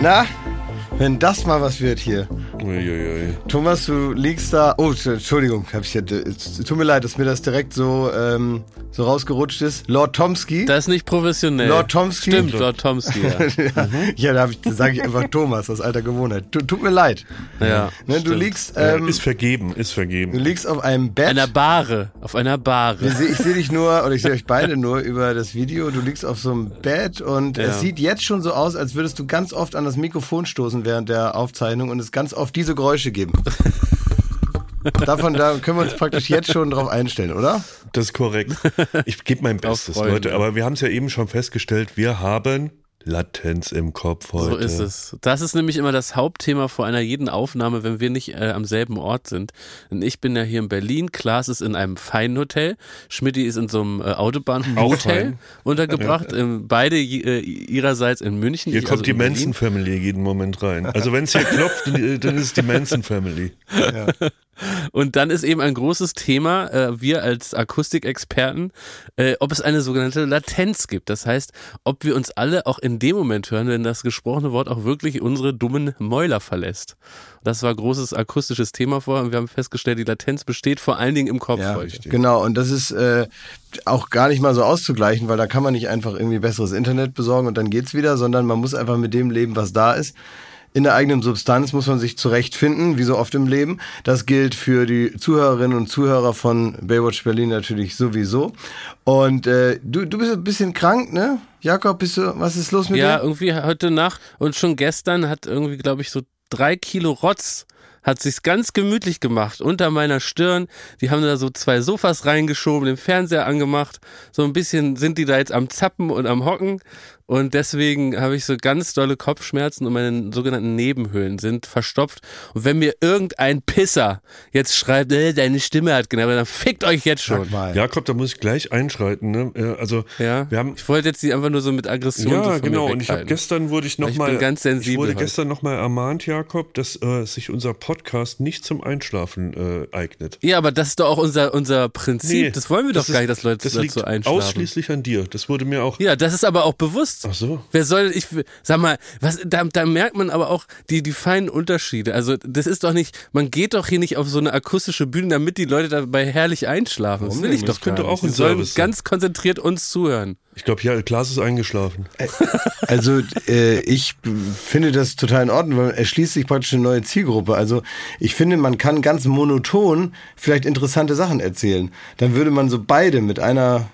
Na, wenn das mal was wird hier. Uiuiui. Thomas, du liegst da. Oh, Entschuldigung, hab ich ja, tut mir leid, dass mir das direkt so, ähm, so rausgerutscht ist. Lord Tomsky. Das ist nicht professionell. Lord Tomsky. Stimmt, Lord Tomsky, ja. ja, ja, da, da sage ich einfach Thomas aus alter Gewohnheit. Tu- Tut mir leid. ja Ne, du liegst, Ja, ähm, ist vergeben, ist du vergeben. liegst auf einem Bett. einer Bahre, auf einer Bahre. seh- Ich sehe dich nur, oder ich sehe euch beide nur über das Video. Du liegst auf so einem Bett und Ja. es sieht jetzt schon so aus, als würdest du ganz oft an das Mikrofon stoßen während der Aufzeichnung und es ganz oft diese Geräusche geben. Davon da können wir uns praktisch jetzt schon drauf einstellen, oder? Das ist korrekt. Ich gebe mein Bestes. Leute. Aber wir haben es ja eben schon festgestellt, wir haben Latenz im Kopf heute. So ist es. Das ist nämlich immer das Hauptthema vor einer jeden Aufnahme, wenn wir nicht äh, am selben Ort sind. Denn ich bin ja hier in Berlin, Klaas ist in einem feinen Hotel, Schmidti ist in so einem äh, Autobahnhotel untergebracht, ähm, beide äh, ihrerseits in München. Hier ich kommt also die. Manson Family jeden Moment rein. Also wenn es hier klopft, dann dann ist es die Manson Family. Und dann ist eben ein großes Thema, äh, wir als Akustikexperten, äh, ob es eine sogenannte Latenz gibt. Das heißt, ob wir uns alle auch in dem Moment hören, wenn das gesprochene Wort auch wirklich unsere dummen Mäuler verlässt. Das war großes akustisches Thema vorher und wir haben festgestellt, die Latenz besteht vor allen Dingen im Kopf heute. genau. Und das ist äh, auch gar nicht mal so auszugleichen, weil da kann man nicht einfach irgendwie besseres Internet besorgen und dann geht's wieder, sondern man muss einfach mit dem leben, was da ist. In der eigenen Substanz muss man sich zurechtfinden, wie so oft im Leben. Das gilt für die Zuhörerinnen und Zuhörer von Baywatch Berlin natürlich sowieso. Und äh, du, du bist ein bisschen krank, ne? Jakob, bist du, was ist los mit Ja, dir? irgendwie heute Nacht und schon gestern hat irgendwie, glaube ich, so drei Kilo Rotz hat sich's ganz gemütlich gemacht unter meiner Stirn. Die haben da so zwei Sofas reingeschoben, den Fernseher angemacht. So ein bisschen sind die da jetzt am Zappen und am Hocken. Und deswegen habe ich so ganz dolle Kopfschmerzen und meine sogenannten Nebenhöhlen sind verstopft. Und wenn mir irgendein Pisser jetzt schreibt, äh, deine Stimme hat genervt, dann fickt euch jetzt schon. Sag mal. Jakob, da muss ich gleich einschreiten. Ne? Also Ja, wir haben ich wollte jetzt die einfach nur so mit Aggression so Ja, von genau. Mir Und ich habe gestern wurde ich noch Ich mal, bin ganz sensibel ich wurde heute. gestern noch mal ermahnt, Jakob, dass äh, sich unser Podcast nicht zum Einschlafen äh, eignet. Ja, aber das ist doch auch unser, unser Prinzip. Nee, das wollen wir doch gar ist- nicht, dass Leute Das dazu liegt einschlafen. ausschließlich an dir. Das wurde mir auch. Ja, das ist aber auch bewusst. Ach so. Wer soll, ich, sag mal, was, da, da merkt man aber auch die, die feinen Unterschiede. Also, das ist doch nicht, man geht doch hier nicht auf so eine akustische Bühne, damit die Leute dabei herrlich einschlafen. Das will ich Das doch könnte gar nicht. auch ein Die sollen sein. ganz konzentriert uns zuhören. Ich glaube, ja, Klaas ist eingeschlafen. Also äh, ich finde das total in Ordnung, weil er schließt sich praktisch eine neue Zielgruppe. Also ich finde, man kann ganz monoton vielleicht interessante Sachen erzählen. Dann würde man so beide mit einer,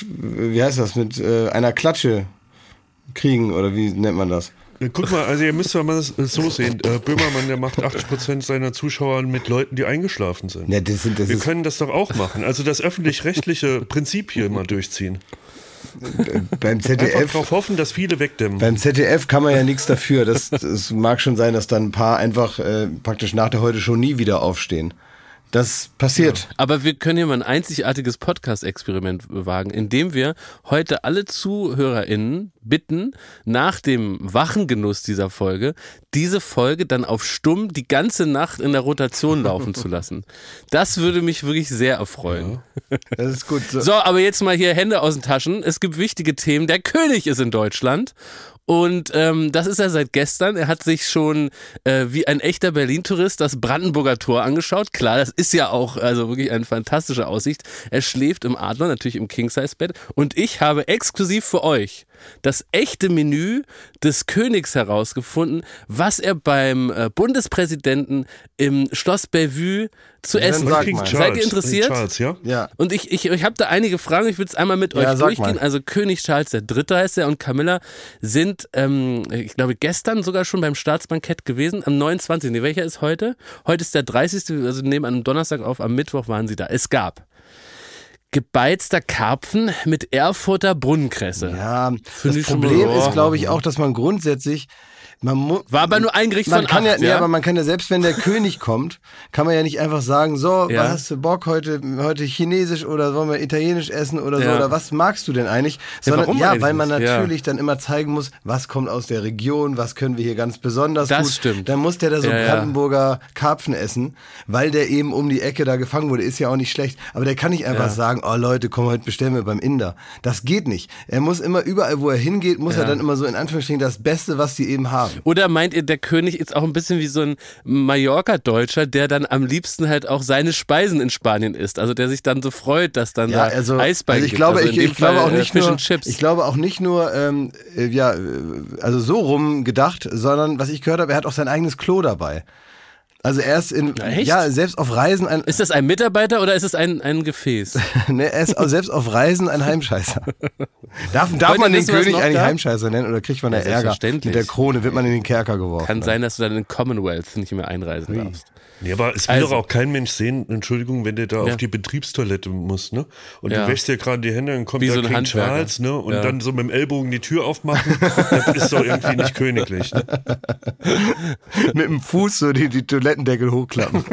wie heißt das, mit äh, einer Klatsche kriegen oder wie nennt man das? Guck mal, also ihr müsst ja mal das so sehen. Äh, Böhmermann, der macht 80% seiner Zuschauer mit Leuten, die eingeschlafen sind. Ja, das sind, das Wir können das doch auch machen. Also das öffentlich-rechtliche Prinzip hier mal durchziehen. beim Einfach ZDF. darauf hoffen, dass viele wegdämmen. Beim ZDF kann man ja nichts dafür. Das, das mag schon sein, dass dann ein paar einfach äh, praktisch nach der heute schon nie wieder aufstehen. Das passiert. Aber wir können hier mal ein einzigartiges Podcast-Experiment wagen, indem wir heute alle ZuhörerInnen bitten, nach dem wachen Genuss dieser Folge, diese Folge dann auf stumm die ganze Nacht in der Rotation laufen zu lassen. Das würde mich wirklich sehr erfreuen. Das ist gut. So. So, aber jetzt mal hier Hände aus den Taschen. Es gibt wichtige Themen. Der König ist in Deutschland. Und ähm, das ist er seit gestern. Er hat sich schon äh, wie ein echter Berlin-Tourist das Brandenburger Tor angeschaut. Klar, das ist ja auch also wirklich eine fantastische Aussicht. Er schläft im Adler, natürlich im King-Size-Bett. Und ich habe exklusiv für euch das echte Menü des Königs herausgefunden, was er beim äh, Bundespräsidenten im Schloss Bellevue zu essen kriegt. mal. Seid ihr interessiert? Charles, ja? Ja. Und ich, ich, ich habe da einige Fragen, ich würde es einmal mit Ja, euch durchgehen. mal. Also König Charles III. heißt er und Camilla sind, ähm, ich glaube, gestern sogar schon beim Staatsbankett gewesen, am 29. Nee, welcher ist heute? Heute ist der 30. Also nehmen an einem Donnerstag auf, am Mittwoch waren sie da. Es gab gebeizter Karpfen mit Erfurter Brunnenkresse. Ja, Find das Problem ist, glaube ich, auch, dass man grundsätzlich man War aber nur ein Gericht man von kann ja, acht, nee, ja? aber man kann ja selbst wenn der König kommt, kann man ja nicht einfach sagen, so, Ja. was hast du Bock heute heute chinesisch oder wollen wir italienisch essen oder so Ja. oder was magst du denn eigentlich? Sondern warum ja, eigentlich weil man? Ja. natürlich dann immer zeigen muss, was kommt aus der Region, was können wir hier ganz besonders Das gut. stimmt. Dann muss der da so Ja, ja. Brandenburger Karpfen essen, weil der eben um die Ecke da gefangen wurde, ist ja auch nicht schlecht, aber der kann nicht einfach Ja. sagen, oh Leute, komm heute bestellen wir beim Inder. Das geht nicht. Er muss immer überall, wo er hingeht, muss Ja. er dann immer so in Anführungsstrichen das Beste, was die eben haben. Ja. Oder meint ihr, der König ist auch ein bisschen wie so ein Mallorca-Deutscher, der dann am liebsten halt auch seine Speisen in Spanien isst? Also der sich dann so freut, dass dann Ja, da also, Eisbein also ich gibt. glaube, also ich, ich glaube auch äh, nicht Fish nur, ich glaube auch nicht nur, ähm, äh, ja, äh, also so rum gedacht, sondern was ich gehört habe, er hat auch sein eigenes Klo dabei. Also er ist in, echt? ja, selbst auf Reisen ein, ist das ein Mitarbeiter oder ist es ein, ein Gefäß? ne, er ist auch selbst auf Reisen ein Heimscheißer. Darf, darf man den König eigentlich gab? Heimscheißer nennen oder kriegt man da Ja, Ärger? selbstverständlich. Mit der Krone wird man in den Kerker geworfen. Kann sein, dass du dann in Commonwealth nicht mehr einreisen darfst. Nee, aber es will Also- doch auch kein Mensch sehen, Entschuldigung, wenn der da Ja. auf die Betriebstoilette muss, ne? Und Ja. du wäschst dir gerade die Hände, dann kommt Wie da so ein King Handwerker. Charles, ne? Und Ja. dann so mit dem Ellbogen die Tür aufmachen, das ist doch irgendwie nicht königlich. Ne? Mit dem Fuß so die, die Toilettendeckel hochklappen.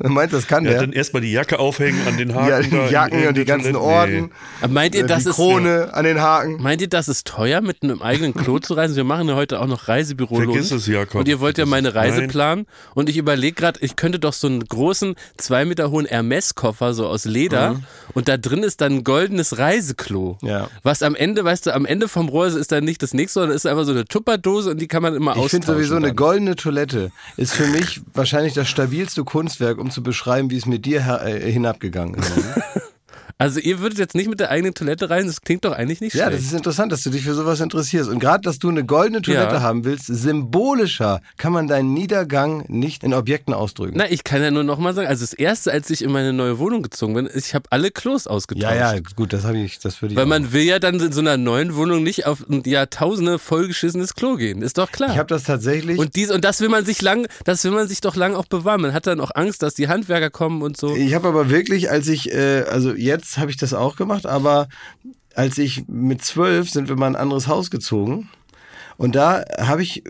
Er meint, das kann Ja, der. dann erstmal die Jacke aufhängen an den Haken. Ja, die Jacken in und die ganzen. Orden. Aber meint ihr, äh, das die ist Krone an den Haken. Meint ihr, das ist teuer, mit einem eigenen Klo zu reisen? Wir machen ja heute auch noch Reisebüro Vergiss es, Jakob. Und ihr wollt ja meine. Reise Nein. planen. Und ich überlege gerade, ich könnte doch so einen großen, zwei Meter hohen Hermes-Koffer so aus Leder und da drin ist dann ein goldenes Reiseklo. Mhm. Ja. Was am Ende, weißt du, am Ende vom Rohr ist dann nicht das nächste, sondern ist einfach so eine Tupperdose und die kann man immer Ich austauschen. finde sowieso eine dann. goldene Toilette ist für mich wahrscheinlich das stabilste Kunstwerk, um zu beschreiben, wie es mit dir äh, hinabgegangen ist. Also ihr würdet jetzt nicht mit der eigenen Toilette reisen, das klingt doch eigentlich nicht ja, schlecht. das ist interessant, dass du dich für sowas interessierst. Und gerade, dass du eine goldene Toilette Ja. haben willst, symbolischer kann man deinen Niedergang nicht in Objekten ausdrücken. Na, ich kann ja nur nochmal sagen, also das erste, als ich in meine neue Wohnung gezogen bin, ich habe alle Klos ausgetauscht. ja, ja, gut, das habe ich, das würde ich. Weil auch. man will ja dann in so einer neuen Wohnung nicht auf ein Jahrtausende vollgeschissenes Klo gehen. Ist doch klar. ich habe das tatsächlich. und dies und das will man sich lang, das will man sich doch lang auch bewahren. Man hat dann auch Angst, dass die Handwerker kommen und so. Ich habe aber wirklich, als ich, äh, also jetzt habe ich das auch gemacht, aber als ich mit zwölf sind wir mal in ein anderes Haus gezogen und da habe ich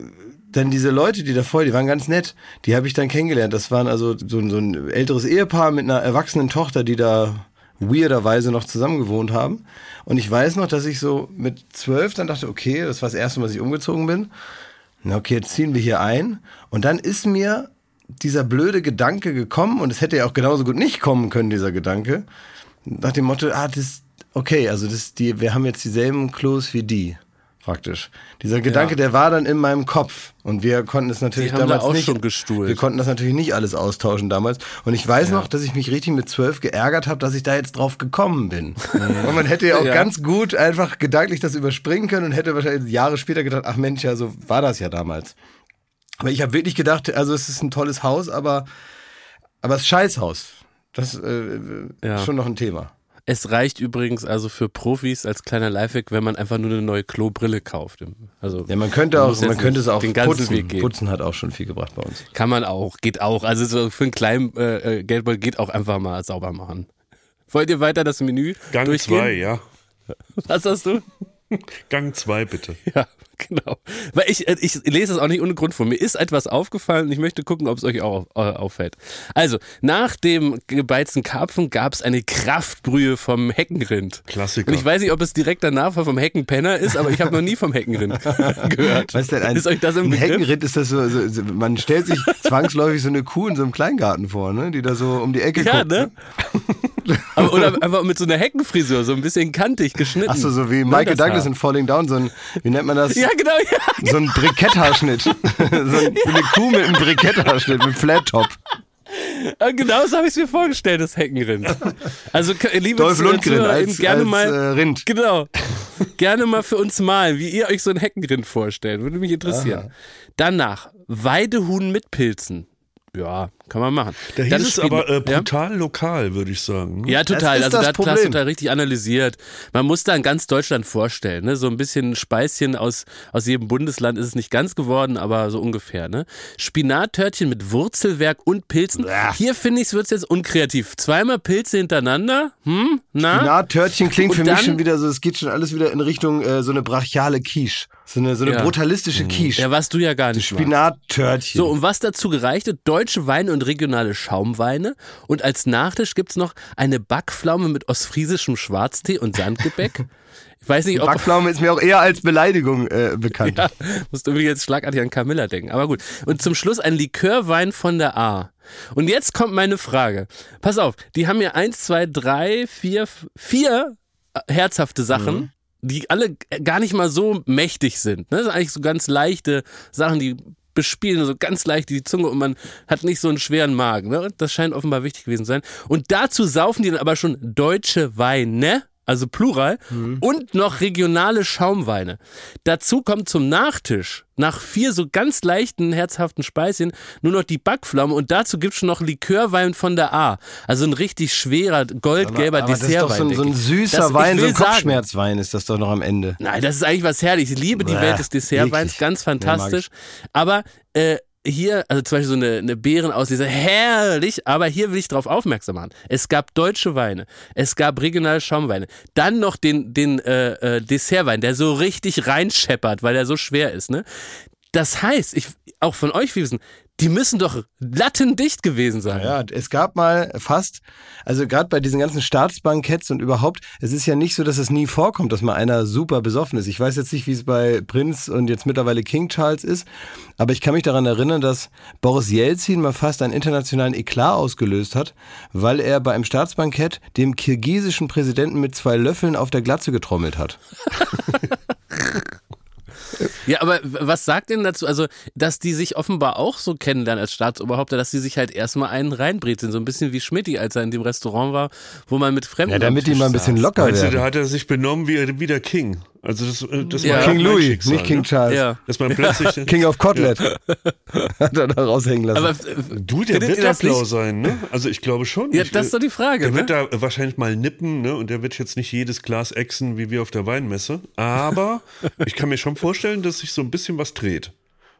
dann diese Leute, die davor, die waren ganz nett, die habe ich dann kennengelernt. Das waren also so, ein- so ein älteres Ehepaar mit einer erwachsenen Tochter, die da weirderweise noch zusammen gewohnt haben. Und ich weiß noch, dass ich so mit zwölf dann dachte, okay, das war das erste Mal, dass ich umgezogen bin. Na okay, jetzt ziehen wir hier ein. Und dann ist mir dieser blöde Gedanke gekommen, und es hätte ja auch genauso gut nicht kommen können, dieser Gedanke, nach dem Motto, ah, das, okay, also das, die, wir haben jetzt dieselben Klos wie die, praktisch. Dieser Gedanke, der war dann in meinem Kopf. Und wir konnten es natürlich da damals auch nicht. Wir konnten das natürlich nicht alles austauschen damals. Und ich weiß noch, dass ich mich richtig mit zwölf geärgert habe, dass ich da jetzt drauf gekommen bin. Und man hätte ja auch Ja. ganz gut einfach gedanklich das überspringen können und hätte wahrscheinlich Jahre später gedacht, ach Mensch, ja, so war das ja damals. Aber ich habe wirklich gedacht, also es ist ein tolles Haus, aber, aber es ist Scheißhaus. Das äh, Ja. ist schon noch ein Thema. Es reicht übrigens also für Profis als kleiner Lifehack, wenn man einfach nur eine neue Klobrille kauft. Also Ja, man könnte Man auch, jetzt man könnte es auch den ganzen putzen. Weg gehen. Putzen hat auch schon viel gebracht bei uns. kann man auch, geht auch. Also so für einen kleinen äh, äh, Geldbeutel geht auch einfach mal sauber machen. Wollt ihr weiter das Menü Gang durchgehen? 2, ja. Was hast du? Gang 2, bitte. Ja, genau. Weil ich, äh, ich lese es auch nicht ohne Grund vor. Mir ist etwas aufgefallen und ich möchte gucken, ob es euch auch äh, auffällt. Also, nach dem gebeizten Karpfen gab es eine Kraftbrühe vom Heckenrind. Klassiker. Und ich weiß nicht, ob es direkt danach vom Heckenpenner ist, aber ich habe noch nie vom Heckenrind gehört. Was ist denn ein, ist euch das im ein Begriff? Heckenritt? Ist das so, so, so, man stellt sich zwangsläufig so eine Kuh in so einem Kleingarten vor, ne? die da so um die Ecke Ja, guckt. ne? Aber, oder einfach mit so einer Heckenfrisur, so ein bisschen kantig geschnitten. Achso, so wie Ne, Michael Douglas in Falling Down, so ein, wie nennt man das? Ja, genau, ja. So ein Briketthaarschnitt. so, ein, so eine Kuh mit einem Briketthaarschnitt, mit Flat Top. Ja, Genau so habe ich es mir vorgestellt, das Heckenrind. Also, liebe Dolph Lundgren als, gerne als mal, äh, Rind. Genau. Gerne mal für uns malen, wie ihr euch so ein Heckenrind vorstellt. Würde mich interessieren. Danach, Weidehuhn mit Pilzen. Ja, kann man machen. Da hieß es aber äh, ja? brutal lokal, würde ich sagen. Ja, total. ist also das da Klaas Problem. total richtig analysiert. Man muss da in ganz Deutschland vorstellen. Ne? So ein bisschen Speischen aus, aus jedem Bundesland ist es nicht ganz geworden, aber so ungefähr. Ne? Spinattörtchen mit Wurzelwerk und Pilzen. Hier finde ich, wird es jetzt unkreativ. Zweimal Pilze hintereinander. Hm? Na? Spinattörtchen klingt Und für mich schon wieder so, es geht schon alles wieder in Richtung äh, so eine brachiale Quiche. So eine, so eine Ja. Mhm. brutalistische Quiche. Ja, was du ja gar nicht. Spinattörtchen. So, und was dazu gereicht wird, deutsche Weine und regionale Schaumweine. Und als Nachtisch gibt's noch eine Backpflaume mit ostfriesischem Schwarztee und Sandgebäck. Ich weiß nicht, ob, Backpflaume ist mir auch eher als Beleidigung äh, bekannt. Ja, musst du irgendwie jetzt schlagartig an Camilla denken. Aber gut. Und zum Schluss ein Likörwein von der A. Und jetzt kommt meine Frage. Pass auf, die haben ja eins, zwei, drei, vier, vier äh, herzhafte Sachen. Die alle gar nicht mal so mächtig sind. Ne? Das sind eigentlich so ganz leichte Sachen, die bespielen so ganz leicht die Zunge und man hat nicht so einen schweren Magen. Ne? Das scheint offenbar wichtig gewesen zu sein. Und dazu saufen die dann aber schon deutsche Weine also Plural, mhm. und noch regionale Schaumweine. Dazu kommt zum Nachtisch nach vier so ganz leichten, herzhaften Speisen nur noch die Backpflaume und dazu gibt es schon noch Likörwein von der A. Also ein richtig schwerer, goldgelber aber, aber Dessertwein. Das ist doch so, so ein süßer das, Wein, so ein Kopfschmerzwein ist das doch noch am Ende. Nein, das ist eigentlich was Herrliches. Ich liebe die Welt des Dessertweins, ganz fantastisch. aber äh, hier, also zum Beispiel so eine, eine Beerenauslese, herrlich, aber hier will ich darauf aufmerksam machen. Es gab deutsche Weine, es gab regionale Schaumweine, dann noch den, den äh, äh, Dessertwein, der so richtig reinscheppert, weil er so schwer ist. Ne? Das heißt, ich, auch von euch wissen, die müssen doch lattendicht gewesen sein. Ja, es gab mal fast, also gerade bei diesen ganzen Staatsbanketts und überhaupt, es ist ja nicht so, dass es nie vorkommt, dass mal einer super besoffen ist. Ich weiß jetzt nicht, wie es bei Prinz und jetzt mittlerweile King Charles ist, aber ich kann mich daran erinnern, dass Boris Jelzin mal fast einen internationalen Eklat ausgelöst hat, weil er bei einem Staatsbankett dem kirgisischen Präsidenten mit zwei Löffeln auf der Glatze getrommelt hat. Ja, aber was sagt denn dazu? Also, dass die sich offenbar auch so kennenlernen als Staatsoberhäupter, dass sie sich halt erstmal einen reinbrezeln. So ein bisschen wie Schmidti, als er in dem Restaurant war, wo man mit Fremden. Ja, damit die mal ein bisschen locker werden. Da hat er sich benommen wie, wie der King. Also das, äh, das ja. war King Louis, Schicksal, nicht King ne? Charles. Ja. Dass man plötzlich King of Kotlet hat er da raushängen lassen. Aber äh, du, der wird da blau sein, ne? Also ich glaube schon. Ja, ich, das ist doch die Frage. Der ne? wird da wahrscheinlich mal nippen, ne? Und der wird jetzt nicht jedes Glas exen wie wir auf der Weinmesse. Aber ich kann mir schon vorstellen, dass sich so ein bisschen was dreht.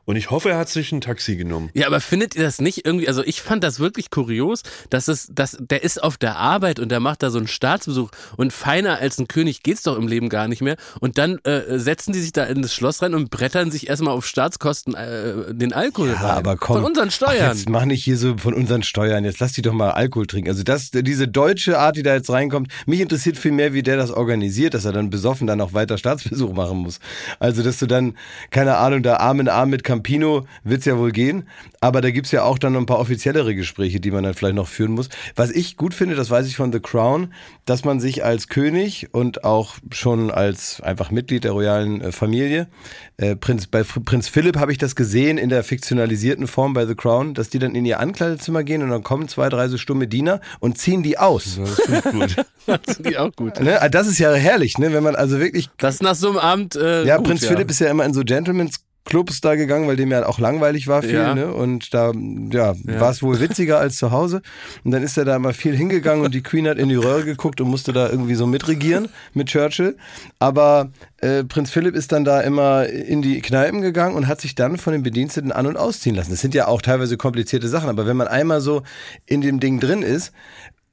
Und ich hoffe, er hat sich ein Taxi genommen. Ja, aber findet ihr das nicht irgendwie, also ich fand das wirklich kurios, dass es, dass der ist auf der Arbeit und der macht da so einen Staatsbesuch und feiner als ein König geht's doch im Leben gar nicht mehr. Und dann äh, setzen die sich da in das Schloss rein und brettern sich erstmal auf Staatskosten äh, den Alkohol ja, rein. aber komm. Von unseren Steuern. Ach, jetzt mach nicht hier so von unseren Steuern. Jetzt lass die doch mal Alkohol trinken. Also das, diese deutsche Art, die da jetzt reinkommt, mich interessiert viel mehr, wie der das organisiert, dass er dann besoffen dann auch weiter Staatsbesuch machen muss. Also, dass du dann, keine Ahnung, da Arm in Arm mit Campino wird es ja wohl gehen. Aber da gibt es ja auch dann noch ein paar offiziellere Gespräche, die man dann vielleicht noch führen muss. Was ich gut finde, das weiß ich von The Crown, dass man sich als König und auch schon als einfach Mitglied der royalen äh, Familie, äh, Prinz, bei Prinz Philipp habe ich das gesehen in der fiktionalisierten Form bei The Crown, dass die dann in ihr Ankleidezimmer gehen und dann kommen zwei, drei so stumme Diener und ziehen die aus. Das ist gut. das finde ich auch gut. Ne? Ah, das ist ja herrlich, ne? wenn man also wirklich... Das nach so einem Abend äh, Ja, gut, Prinz ja. Philipp ist ja immer in so Gentleman's Clubs da gegangen, weil dem ja auch langweilig war viel, Ja. ne? Und da ja, Ja. war es wohl witziger als zu Hause. Und dann ist er da mal viel hingegangen und die Queen hat in die Röhre geguckt und musste da irgendwie so mitregieren mit Churchill. Aber äh, Prinz Philipp ist dann da immer in die Kneipen gegangen und hat sich dann von den Bediensteten an- und ausziehen lassen. Das sind ja auch teilweise komplizierte Sachen, aber wenn man einmal so in dem Ding drin ist,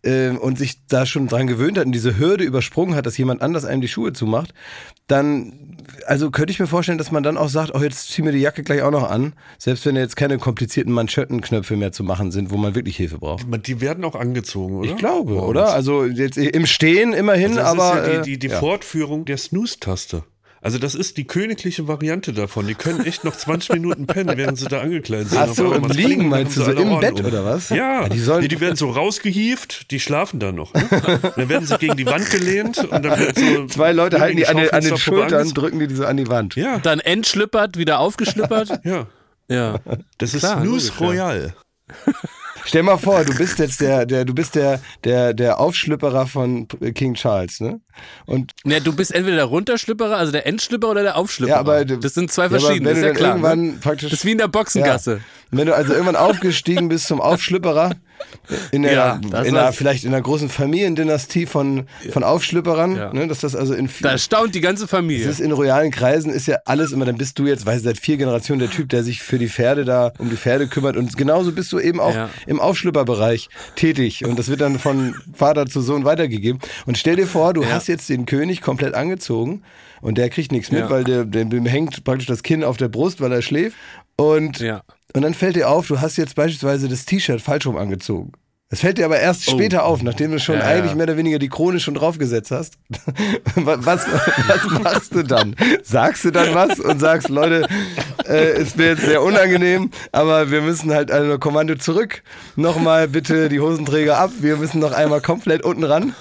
äh, und sich da schon dran gewöhnt hat und diese Hürde übersprungen hat, dass jemand anders einem die Schuhe zumacht, dann, also könnte ich mir vorstellen, dass man dann auch sagt, oh, jetzt zieh mir die Jacke gleich auch noch an, selbst wenn jetzt keine komplizierten Manschettenknöpfe mehr zu machen sind, wo man wirklich Hilfe braucht. Die werden auch angezogen, oder? Ich glaube, uns. oder? Also jetzt im Stehen immerhin, Das aber ist ja äh, die, die, die ja. Fortführung der Snooze-Taste. Also das ist die königliche Variante davon. Die können echt noch 20 Minuten pennen, während sie da angekleidet sind. Ach so, im Liegen meinst du, so im Bett oder was? Ja, Ja, die sollen- nee, die werden so rausgehieft, die schlafen dann noch. Ne? Dann werden sie gegen die Wand gelehnt und dann wird so Zwei Leute halten die an den, an den Schultern, drücken die die so an die Wand. Ja, Dann entschlüppert, wieder aufgeschlüppert. ja. ja. Das ist Klar, ja. Royal. Stell mal vor, du bist jetzt der, der, du bist der, der, der Aufschlüpperer von King Charles, ne? Und Ne, du bist entweder der Runterschlüpperer, also der Endschlüpperer oder der Aufschlüpperer. Ja, aber das sind zwei Ja, verschiedene, ist ja klar. Ne? praktisch- Das ist wie in der Boxengasse. Ja. Wenn du also irgendwann aufgestiegen bist zum Aufschlüpperer, in der, Ja, das in einer, vielleicht in einer großen Familiendynastie von, von Aufschlüpperern, Ja. ne, dass das also in Da staunt die ganze das Familie. ist in royalen Kreisen ist ja alles immer, dann bist du jetzt, weiß ich, seit vier Generationen der Typ, der sich für die Pferde da, um die Pferde kümmert und genauso bist du eben auch Ja. im Aufschlüpperbereich tätig und das wird dann von Vater zu Sohn weitergegeben und stell dir vor, du Ja. Hast jetzt den König komplett angezogen und der kriegt nichts mit, weil der, dem, dem hängt praktisch das Kinn auf der Brust, weil er schläft und Ja. und dann fällt dir auf, du hast jetzt beispielsweise das T-Shirt falsch rum angezogen. Das fällt dir aber erst Oh. später auf, nachdem du schon Ja, eigentlich ja. mehr oder weniger die Krone schon draufgesetzt hast. was, was machst du dann? Sagst du dann was und sagst, Leute, äh, ist mir jetzt sehr unangenehm, aber wir müssen halt also Kommando zurück. Nochmal bitte die Hosenträger ab. Wir müssen noch einmal komplett unten ran.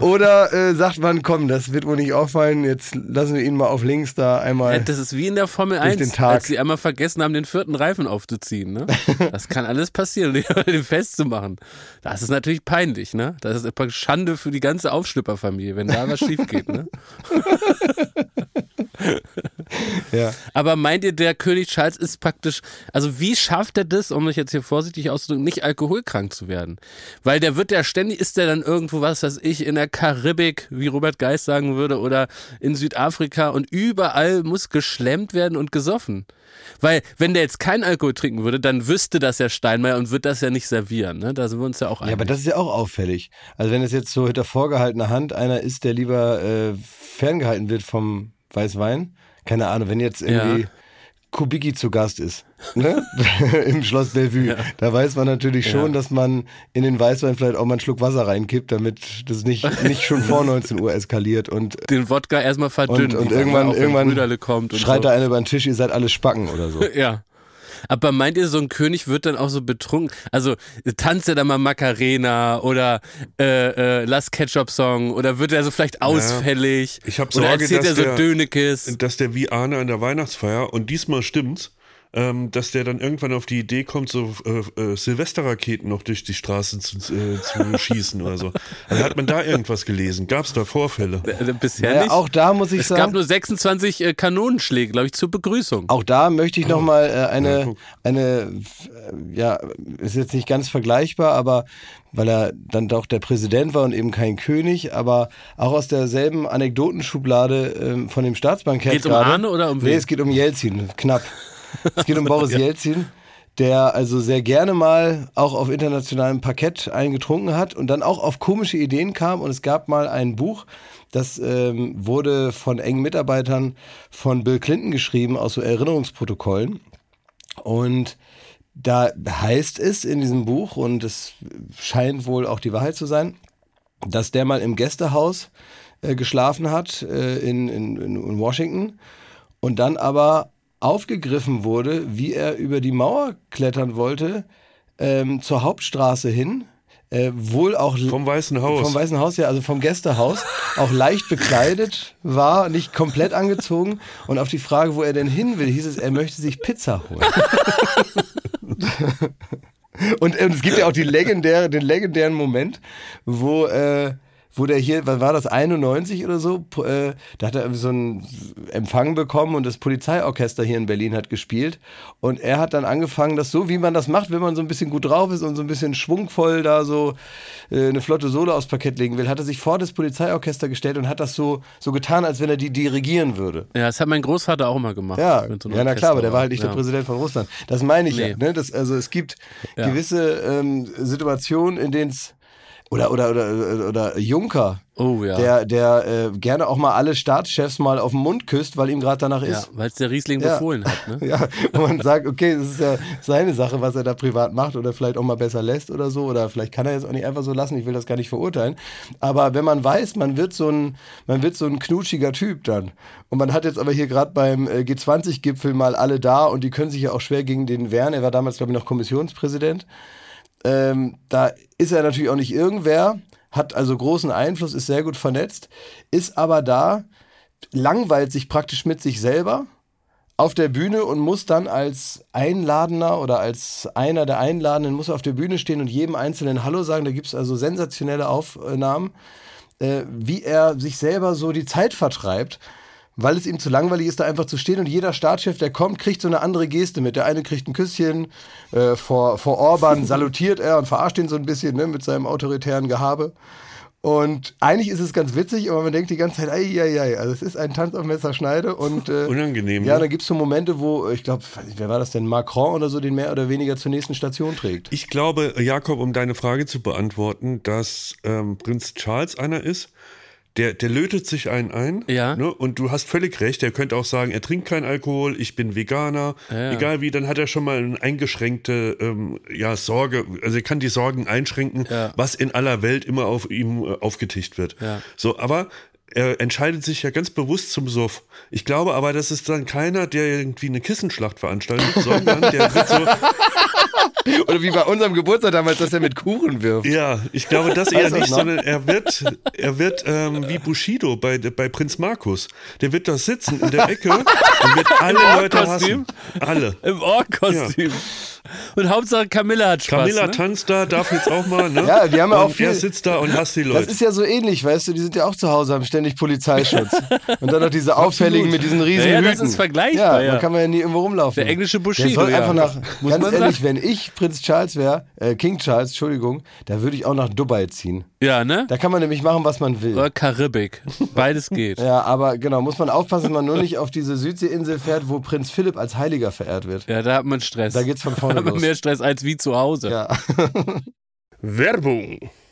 Oder äh, sagt man, komm, das wird wohl nicht auffallen, jetzt lassen wir ihn mal auf links da einmal. Ja, das ist wie in der Formel Durch 1, den Tag. als sie einmal vergessen haben, den vierten Reifen aufzuziehen. Ne? Das kann alles passieren, den festzumachen. Das ist natürlich peinlich, ne? Das ist eine Schande für die ganze Aufschlipperfamilie, wenn da was schief geht, ne? ja. Aber meint ihr, der König Charles ist praktisch, also wie schafft er das, um mich jetzt hier vorsichtig auszudrücken, nicht alkoholkrank zu werden? Weil der wird ja ständig, ist der dann irgendwo, was weiß ich, in der Karibik, wie Robert Geist sagen würde, oder in Südafrika und überall muss geschlemmt werden und gesoffen. Weil, wenn der jetzt keinen Alkohol trinken würde, dann wüsste das ja Steinmeier und wird das ja nicht servieren. Ne? Da sind wir uns ja auch einig. Ja, aber das ist ja auch auffällig. Also wenn es jetzt so hinter vorgehaltener Hand einer ist, der lieber äh, ferngehalten wird vom Weißwein, keine Ahnung, wenn jetzt irgendwie Ja. Kubicki zu Gast ist, ne? im Schloss Bellevue, da weiß man natürlich schon, dass man in den Weißwein vielleicht auch mal einen Schluck Wasser reinkippt, damit das nicht, nicht schon vor 19 Uhr eskaliert und den Wodka erstmal verdünnen. und, und irgendwann, irgendwann kommt und schreit so. da einer über den Tisch, ihr seid alle Spacken oder so. Ja. Aber meint ihr, so ein König wird dann auch so betrunken? Also tanzt er dann mal Macarena oder äh, äh, Last Ketchup Song oder wird er so vielleicht ausfällig? Ich hab oder Sorge, erzählt dass er so der- Dönekes? dass der wie Arne an der Weihnachtsfeier und diesmal stimmt's, ähm, dass der dann irgendwann auf die Idee kommt, so äh, äh, Silvesterraketen noch durch die Straßen zu, äh, zu schießen oder so. Also hat man da irgendwas gelesen? Gab es da Vorfälle? Äh, Bisher Ja, nicht. auch da muss ich es sagen. gab nur 26 äh, Kanonenschläge, glaube ich, zur Begrüßung. Auch da möchte ich nochmal äh, Ja, eine, guck. eine, äh, ja, ist jetzt nicht ganz vergleichbar, aber weil er dann doch der Präsident war und eben kein König, aber auch aus derselben Anekdotenschublade ähm, von dem Staatsbankett Geht's um gerade. Arne oder um Nee, wen? es geht um Jelzin, knapp. Es geht um Boris Jelzin, der also sehr gerne mal auch auf internationalem Parkett eingetrunken hat und dann auch auf komische Ideen kam. Und es gab mal ein Buch, das ähm, wurde von engen Mitarbeitern von Bill Clinton geschrieben, aus so Erinnerungsprotokollen. Und da heißt es in diesem Buch, und es scheint wohl auch die Wahrheit zu sein, dass der mal im Gästehaus äh, geschlafen hat äh, in, in, in Washington und dann aber aufgegriffen wurde, wie er über die Mauer klettern wollte, ähm, zur Hauptstraße hin. Äh, wohl auch Vom Weißen Haus. vom Weißen Haus, ja, also vom Gästehaus, auch leicht bekleidet war, nicht komplett angezogen. Und auf die Frage, wo er denn hin will, hieß es, er möchte sich Pizza holen. Und ähm, es gibt ja auch die legendäre, den legendären Moment, wo, äh, wo der hier, was war das, 91 oder so, äh, da hat er so einen Empfang bekommen und das Polizeiorchester hier in Berlin hat gespielt. Und er hat dann angefangen, das so, wie man das macht, wenn man so ein bisschen gut drauf ist und so ein bisschen schwungvoll da so äh, eine flotte Solo aufs Parkett legen will, hat er sich vor das Polizeiorchester gestellt und hat das so, so getan, als wenn er die dirigieren würde. Ja, das hat mein Großvater auch mal gemacht. Ja, so ja na klar, aber der war halt nicht ja. der Präsident von Russland. Das meine ich Nee. ja. Ne? Das, also es gibt Ja. gewisse ähm, Situationen, in denen es oder oder oder oder Juncker, Oh ja. der der äh, gerne auch mal alle Staatschefs mal auf den Mund küsst, weil ihm gerade danach ja, ist. weil es der Riesling Ja. befohlen hat. Ne? Ja, wo man sagt, okay, das ist ja seine Sache, was er da privat macht oder vielleicht auch mal besser lässt oder so oder vielleicht kann er jetzt auch nicht einfach so lassen, ich will das gar nicht verurteilen, aber wenn man weiß, man wird so ein man wird so ein knutschiger Typ dann und man hat jetzt aber hier gerade beim äh, G20 Gipfel mal alle da und die können sich ja auch schwer gegen den wehren, er war damals glaube ich noch Kommissionspräsident. Ähm, da ist er natürlich auch nicht irgendwer, hat also großen Einfluss, ist sehr gut vernetzt, ist aber da, langweilt sich praktisch mit sich selber auf der Bühne und muss dann als Einladender oder als einer der Einladenden muss auf der Bühne stehen und jedem Einzelnen Hallo sagen. Da gibt es also sensationelle Aufnahmen, äh, wie er sich selber so die Zeit vertreibt, weil es ihm zu langweilig ist, da einfach zu stehen. Und jeder Staatschef, der kommt, kriegt so eine andere Geste mit. Der eine kriegt ein Küsschen, äh, vor, vor Orban salutiert er und verarscht ihn so ein bisschen ne, mit seinem autoritären Gehabe. Und eigentlich ist es ganz witzig, aber man denkt die ganze Zeit, ei, ei, ei. Also es ist ein Tanz auf Messerschneide und äh, Unangenehm, Ja, ne? da gibt es so Momente, wo, ich glaube, wer war das denn, Macron oder so, den mehr oder weniger zur nächsten Station trägt. Ich glaube, Jakob, um deine Frage zu beantworten, dass ähm, Prinz Charles einer ist, der, der lötet sich einen ein. Ja. Ne? Und du hast völlig recht, er könnte auch sagen, er trinkt keinen Alkohol, ich bin Veganer. Ja. Egal wie, dann hat er schon mal eine eingeschränkte ähm, ja, Sorge, also er kann die Sorgen einschränken, Ja. was in aller Welt immer auf ihm äh, aufgetischt wird. Ja. So, aber er entscheidet sich ja ganz bewusst zum Suff. Ich glaube aber, das ist dann keiner, der irgendwie eine Kissenschlacht veranstaltet, sondern der wird so, Oder wie bei unserem Geburtstag damals, dass er mit Kuchen wirft. Ja, ich glaube das eher nicht, sondern er wird, er wird ähm, wie Bushido bei, bei Prinz Markus. Der wird da sitzen in der Ecke und wird alle Leute hassen. Orkkostüm? Alle. Im Org-Kostüm. Und Hauptsache Camilla hat Spaß. Camilla ne? tanzt da, darf jetzt auch mal, ne? Ja, die haben ja und auch viel- er sitzt da und hasst die Das Leute. ist ja so ähnlich, weißt du, die sind ja auch zu Hause, haben ständig Polizeischutz. Und dann noch diese auffälligen mit diesen riesen Ja, ja, das Hüten. ist vergleichbar, Ja, ja. da kann man ja nie irgendwo rumlaufen. Der englische Der Bushido, soll ja. einfach nach, Muss ganz man ehrlich, sagen. wenn ich Prinz Charles wäre, äh, King Charles, Entschuldigung, da würde ich auch nach Dubai ziehen. Ja, ne? Da kann man nämlich machen, was man will. Oder Karibik. Beides geht. Ja, aber genau, muss man aufpassen, dass man nur nicht auf diese Südseeinsel fährt, wo Prinz Philipp als Heiliger verehrt wird. Ja, da hat man Stress. Da geht's von da vorne hat man los. mehr Stress als wie zu Hause. Ja. Werbung.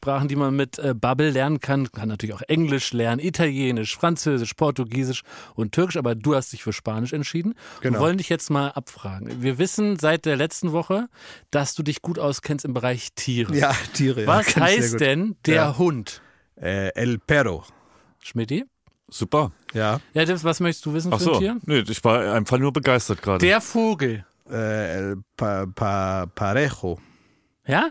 die man mit äh, Bubble lernen kann. Kann natürlich auch Englisch lernen, Italienisch, Französisch, Portugiesisch und Türkisch, aber du hast dich für Spanisch entschieden. Genau. Wir wollen dich jetzt mal abfragen. Wir wissen seit der letzten Woche, dass du dich gut auskennst im Bereich Tiere. Ja, Tiere. Was ja, sehr heißt denn der Ja. Hund? Äh, El Perro. Schmidti? Super. Ja. Ja, das, was möchtest du wissen Ach für ein so. Tier? Nee, ich war einfach nur begeistert gerade. Der Vogel. Äh, El pa, pa, Parejo. Ja?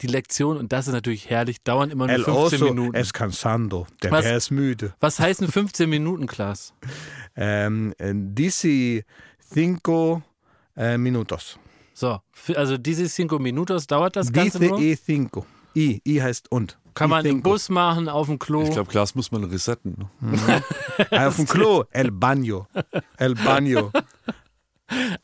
Die Lektion, und das ist natürlich herrlich, dauern immer nur El 15 oso Minuten. es cansando. Der Was? Bär ist müde. Was heißt denn 15 Minuten, Klaas? Ähm, äh, dici cinco äh, minutos. So, also diese cinco minutos dauert das Ganze Dice nur. e cinco. I, I heißt und. Kann man im cinco. Bus machen, auf dem Klo. Ich glaube, Glas muss man resetten. ne? Ah, auf dem Klo. El baño. El baño.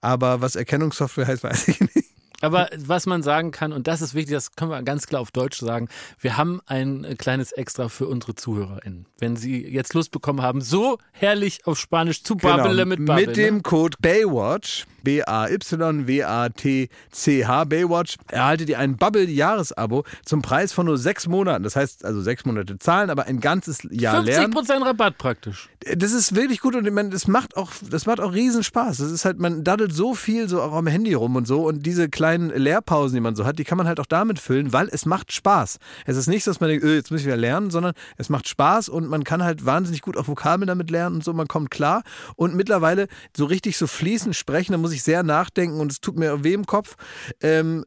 aber was Erkennungssoftware heißt, weiß ich nicht. Aber was man sagen kann, und das ist wichtig, das können wir ganz klar auf Deutsch sagen, wir haben ein äh, kleines Extra für unsere ZuhörerInnen. Wenn sie jetzt Lust bekommen haben, so herrlich auf Spanisch zu babbeln mit Babbel. Genau. Mit dem ne? Code Baywatch, B-A-Y-W-A-T-C-H, Baywatch, erhaltet ihr ein Bubble-Jahresabo zum Preis von nur sechs Monaten. Das heißt also sechs Monate zahlen, aber ein ganzes Jahr lernen. 50% Rabatt praktisch. Das ist wirklich gut und ich meine, das macht auch, das macht auch riesen Spaß. Das ist halt, man daddelt so viel so auch am Handy rum und so und diese kleinen Lehrpausen, die man so hat, die kann man halt auch damit füllen, weil es macht Spaß. Es ist nicht so, dass man denkt, öh, jetzt muss ich wieder lernen, sondern es macht Spaß und man kann halt wahnsinnig gut auch Vokabeln damit lernen und so, man kommt klar und mittlerweile so richtig so fließend sprechen, da muss ich sehr nachdenken und es tut mir weh im Kopf. Ähm,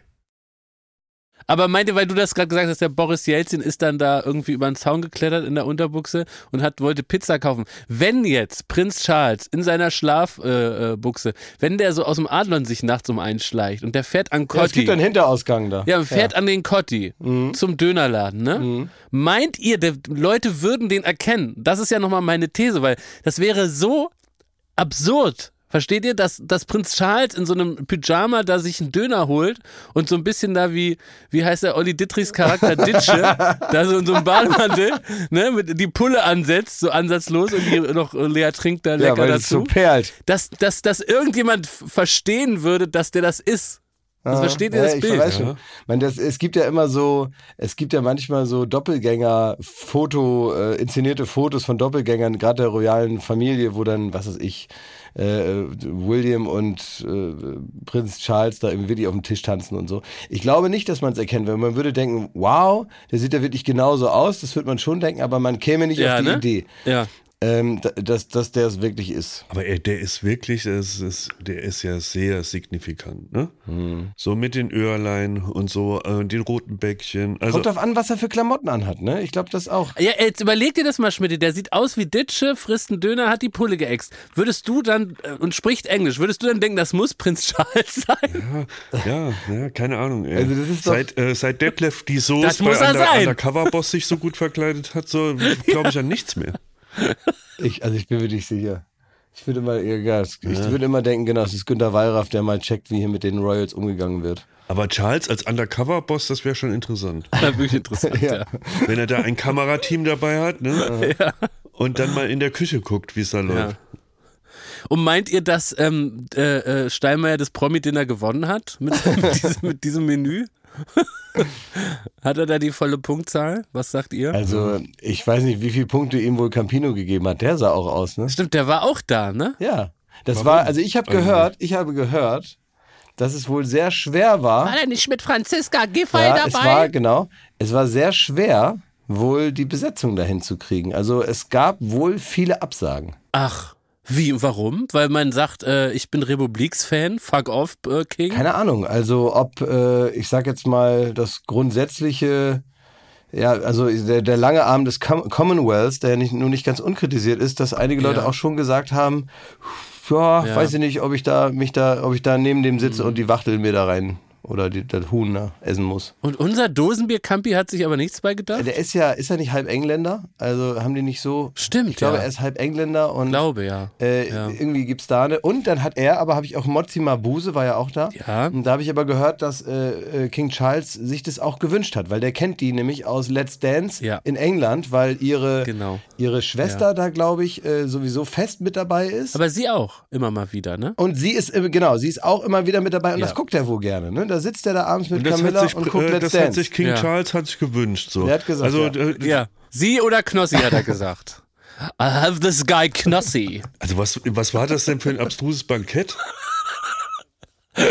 Aber meinte, weil du das gerade gesagt hast, der Boris Jelzin ist dann da irgendwie über den Zaun geklettert in der Unterbuchse und hat wollte Pizza kaufen. Wenn jetzt Prinz Charles in seiner Schlafbuchse, äh, Buchse, wenn der so aus dem Adlon sich nachts um einschleicht und der fährt an Ja, es Kotti, gibt einen Hinterausgang da. ja, fährt an den Kotti Mhm. zum Dönerladen, ne? Meint ihr, der, Leute würden den erkennen? Das ist ja nochmal meine These, weil das wäre so absurd. Versteht ihr, dass, dass Prinz Charles in so einem Pyjama da sich einen Döner holt und so ein bisschen da wie, wie heißt der Olli Dittrichs Charakter Ditsche, da so in so einem Bademantel, ne, mit die Pulle ansetzt, so ansatzlos und die noch Lea trinkt da Ja, lecker weil es so dazu. perlt. Dass, dass, dass irgendjemand verstehen würde, dass der das ist. Das Aha. versteht ihr ja, das ich Bild? weiß schon. Ich meine, das, es gibt ja immer so, es gibt ja manchmal so Doppelgänger, Foto, äh, inszenierte Fotos von Doppelgängern, gerade der royalen Familie, wo dann, was weiß ich, äh, William und äh, Prinz Charles da irgendwie wirklich auf dem Tisch tanzen und so. Ich glaube nicht, dass man es erkennt, weil man würde denken, wow, der sieht ja wirklich genauso aus, das würde man schon denken, aber man käme nicht Ja, auf die ne? Idee, Ja. Ähm, da- dass, dass der es wirklich ist. Aber er, der ist wirklich, das ist, der ist ja sehr signifikant, ne? Hm. So mit den Öhrlein und so, äh, den roten Bäckchen. Also, Kommt drauf an, was er für Klamotten anhat, ne? Ich glaube, das auch. Ja, jetzt überleg dir das mal, Schmidt. Der sieht aus wie Ditsche, frisst einen Döner, hat die Pulle geäxt. Würdest du dann, äh, und spricht Englisch, würdest du dann denken, das muss Prinz Charles sein? ja, ja, keine Ahnung. Ey. Also das ist doch- seit, äh, seit Detlef die Soße muss bei er Under. Undercover-Boss sich so gut verkleidet hat, so glaube ich an nichts mehr. Ich, also ich bin mir nicht sicher. Ich würde immer, ja, ich würde immer denken, genau, es ist Günter Wallraff, der mal checkt, wie hier mit den Royals umgegangen wird. Aber Charles als Undercover-Boss, das wäre schon interessant. Das wirklich interessant, ja. Wenn er da ein Kamerateam dabei hat, ne? Und dann mal in der Küche guckt, wie es da läuft. Und meint ihr, dass ähm, äh, äh, Steinmeier das Promi-Dinner gewonnen hat mit, mit, diesem, mit diesem Menü? hat er da die volle Punktzahl? Was sagt ihr? Also ich weiß nicht, wie viele Punkte ihm wohl Campino gegeben hat. Der sah auch aus, ne? Stimmt, der war auch da, ne? Ja. Das war, also ich habe gehört, ich habe gehört, dass es wohl sehr schwer war. er nicht mit Franziska Giffey Ja, es war, genau, es war sehr schwer, wohl die Besetzung dahin zu kriegen. Also es gab wohl viele Absagen. Ach, wie, warum? Weil man sagt, äh, ich bin Republiks-Fan, fuck off, äh, King. Keine Ahnung, also ob, äh, ich sag jetzt mal, das grundsätzliche, ja, also der, der lange Arm des Com Commonwealths, der ja nicht, nur nicht ganz unkritisiert ist, dass einige Leute Ja. auch schon gesagt haben, ja, Ja. weiß ich nicht, ob ich da mich da, ob ich da neben dem sitze und die Wachtel mir da rein oder die, das Huhn da essen muss. Und unser Dosenbier-Campi hat sich aber nichts bei gedacht? Der ist ja, ist ja nicht halb Engländer, also haben die nicht so. Stimmt, Ich glaube, ja. er ist halb Engländer und glaube, ja. äh, Ja. irgendwie gibt's da eine. Und dann hat er, aber habe ich auch Mozzi Mabuse war ja auch da. Ja. Und da habe ich aber gehört, dass äh, äh, King Charles sich das auch gewünscht hat, weil der kennt die nämlich aus Let's Dance Ja. in England, weil ihre, Genau. ihre Schwester da, glaube ich, äh, sowieso fest mit dabei ist. Aber sie auch, immer mal wieder, ne? und sie ist, genau, sie ist auch immer wieder mit dabei und das guckt er wohl gerne. Ne? Da sitzt er da abends mit Und das, hat Camilla sich, und guckt äh, Let's das hat Dance. sich King Ja. Charles hat sich gewünscht. So. Der hat gesagt, also, ja. äh, Ja. Sie oder Knossi, hat er gesagt. I have this guy Knossi. also was, was war das denn für ein abstruses Bankett?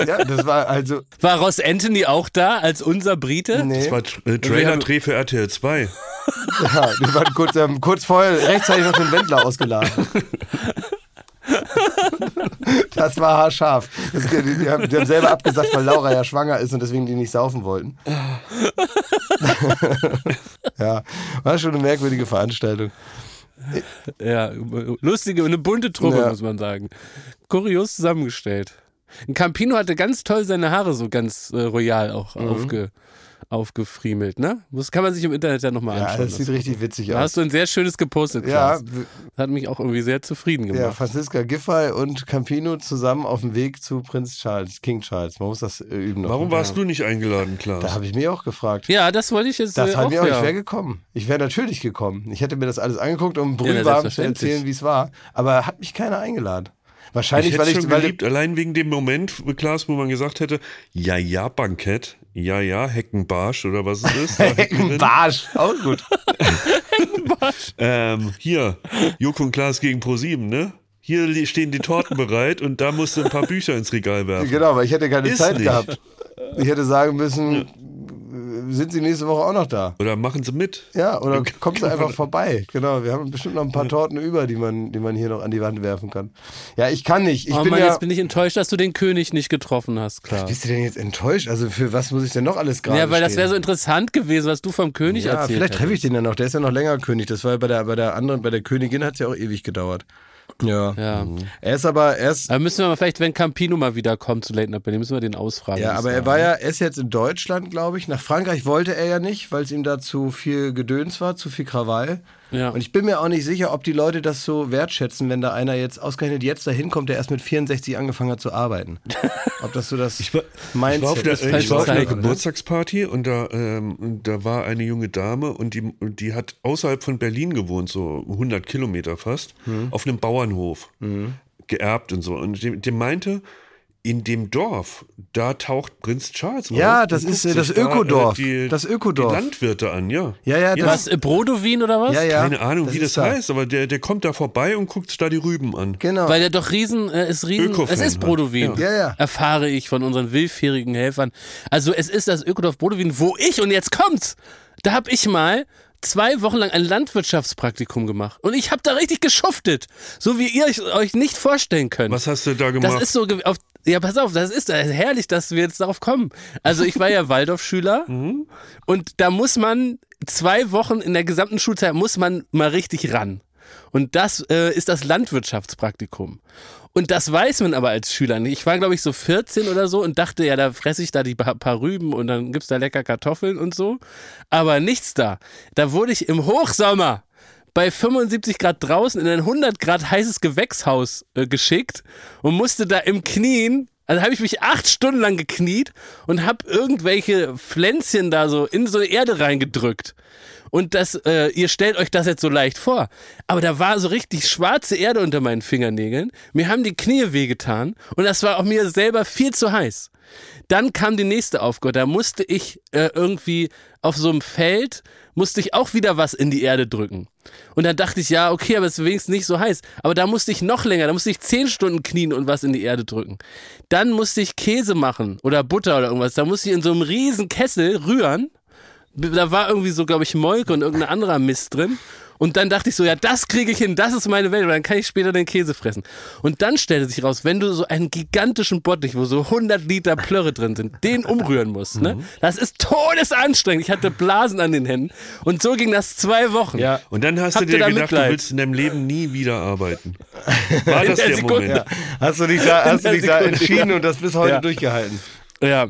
ja, das war also. War Ross Anthony auch da als unser Brite? Nee. Das war äh, Trailer-Dreh für RTL 2. Ja, die waren kurz, ähm, kurz vorher rechtzeitig noch den Wendler ausgeladen. Das war haarscharf. Das, die, die, haben, die haben selber abgesagt, weil Laura ja schwanger ist und deswegen die nicht saufen wollten. ja, war schon eine merkwürdige Veranstaltung. Ja, lustige, eine bunte Truppe, Ja. muss man sagen. Kurios zusammengestellt. Ein Campino hatte ganz toll seine Haare so ganz äh, royal auch Mhm. aufge, aufgefriemelt, ne? Das kann man sich im Internet ja nochmal Ja, anschauen. das sieht lassen. richtig witzig da aus. hast du ein sehr schönes gepostet, Ja, Klaas. Das hat mich auch irgendwie sehr zufrieden ja, gemacht. Franziska Giffey und Campino zusammen auf dem Weg zu Prinz Charles, King Charles. Man muss das äh, üben. noch. Warum warst du nicht eingeladen, Klaas? Da habe ich mich auch gefragt. Ja, das wollte ich jetzt Das äh, hat auch, mir auch, ja. ich wäre gekommen. Ich wäre natürlich gekommen. Ich hätte mir das alles angeguckt, um Ja, brühwarm zu selbstverständlich. erzählen, wie es war. Aber hat mich keiner eingeladen. ich Wahrscheinlich, hätte weil ich, schon weil geliebt, allein wegen dem Moment, Klaas, wo man gesagt hätte, ja, ja, Bankett, ja, ja, Heckenbarsch oder was es ist. da Heckenrind. Barsch, auch gut. ähm, hier, Joko und Klaas gegen ProSieben, ne? Hier stehen die Torten bereit und da musst du ein paar Bücher ins Regal werfen. Genau, weil ich hätte keine Ist Zeit nicht. gehabt. Ich hätte sagen müssen, sind sie nächste Woche auch noch da. Oder machen sie mit. Ja, oder kommst du einfach vorbei. Genau, wir haben bestimmt noch ein paar Torten über, die man, die man hier noch an die Wand werfen kann. Ja, ich kann nicht. Ich oh bin Mann, ja. jetzt bin ich enttäuscht, dass du den König nicht getroffen hast, klar. bist du denn jetzt enttäuscht? Also für was muss ich denn noch alles gerade Ja, weil das wäre so interessant gewesen, was du vom König Ja, erzählt vielleicht treffe ich den ja noch. Der ist ja noch länger König. Das war ja bei der, bei der anderen, bei der Königin hat es ja auch ewig gedauert. Ja. Ja. Er ist aber, er ist, Aber müssen wir mal vielleicht, wenn Campino mal wiederkommt zu Late Night Berlin, müssen wir den ausfragen. ja, aber er war ja, er ist jetzt in Deutschland, glaube ich. Nach Frankreich wollte er ja nicht, weil es ihm da zu viel Gedöns war, zu viel Krawall. Ja. Und ich bin mir auch nicht sicher, ob die Leute das so wertschätzen, wenn da einer jetzt ausgerechnet jetzt dahin kommt, der erst mit 64 angefangen hat zu arbeiten. ob das so das Ich war, Mindset ich war auf der, ist. ich war auf einer ne? Geburtstagsparty und da, ähm, da war eine junge Dame und die, die hat außerhalb von Berlin gewohnt, so 100 Kilometer fast, Hm. auf einem Bauernhof, geerbt und so. Und die, die meinte, in dem Dorf, da taucht Prinz Charles Ja, auf das ist, äh, das sich da, Ökodorf. die, Das Ökodorf. Die Landwirte an, ja. Ja, ja, das, Was, äh, Brodowin oder was? ja, ja. Keine Ahnung, wie ist das da. heißt, aber der, der kommt da vorbei und guckt sich da die Rüben an. Genau. Weil der doch riesen, äh, ist riesen, es ist. Brodowin. Ja, ja. Erfahre ich von unseren willfährigen Helfern. Also es ist das Ökodorf Brodowin, wo ich, und jetzt kommt's, da hab ich mal zwei Wochen lang ein Landwirtschaftspraktikum gemacht. Und ich hab da richtig geschuftet. So wie ihr euch, nicht vorstellen könnt. Was hast du da gemacht? Das ist so, auf, ja, pass auf, das ist herrlich, dass wir jetzt darauf kommen. Also ich war ja Waldorfschüler und da muss man zwei Wochen in der gesamten Schulzeit muss man mal richtig ran. Und das äh, ist das Landwirtschaftspraktikum. Und das weiß man aber als Schüler nicht. Ich war, glaube ich, so 14 oder so und dachte, ja, da fresse ich da die pa- paar Rüben und dann gibt's da lecker Kartoffeln und so. Aber nichts da. Da wurde ich im Hochsommer bei 75 Grad draußen in ein 100 Grad heißes Gewächshaus äh, geschickt und musste da im Knien, also habe ich mich acht Stunden lang gekniet und habe irgendwelche Pflänzchen da so in so eine Erde reingedrückt. Und das, äh, ihr stellt euch das jetzt so leicht vor. Aber da war so richtig schwarze Erde unter meinen Fingernägeln. Mir haben die Knie wehgetan und das war auch mir selber viel zu heiß. Dann kam die nächste Aufgabe. Da musste ich äh, irgendwie auf so einem Feld, musste ich auch wieder was in die Erde drücken. Und dann dachte ich, ja, okay, aber es ist wenigstens nicht so heiß. Aber da musste ich noch länger, da musste ich zehn Stunden knien und was in die Erde drücken. Dann musste ich Käse machen oder Butter oder irgendwas. Da musste ich in so einem riesen Kessel rühren. Da war irgendwie so, glaube ich, Molke und irgendein anderer Mist drin. Und dann dachte ich so, ja, das kriege ich hin, das ist meine Welt, weil dann kann ich später den Käse fressen. Und dann stellte sich raus, wenn du so einen gigantischen Bottich, wo so 100 Liter Plörre drin sind, den umrühren musst, ne? Das ist todesanstrengend. Ich hatte Blasen an den Händen. Und so ging das zwei Wochen. Ja. Und dann hast Habt du dir da gedacht, Mitleid? du willst in deinem Leben nie wieder arbeiten. War das der der Sekunde. Moment? Hast du dich da, hast du dich da Sekunde, entschieden und das bis heute Ja. durchgehalten? Ja,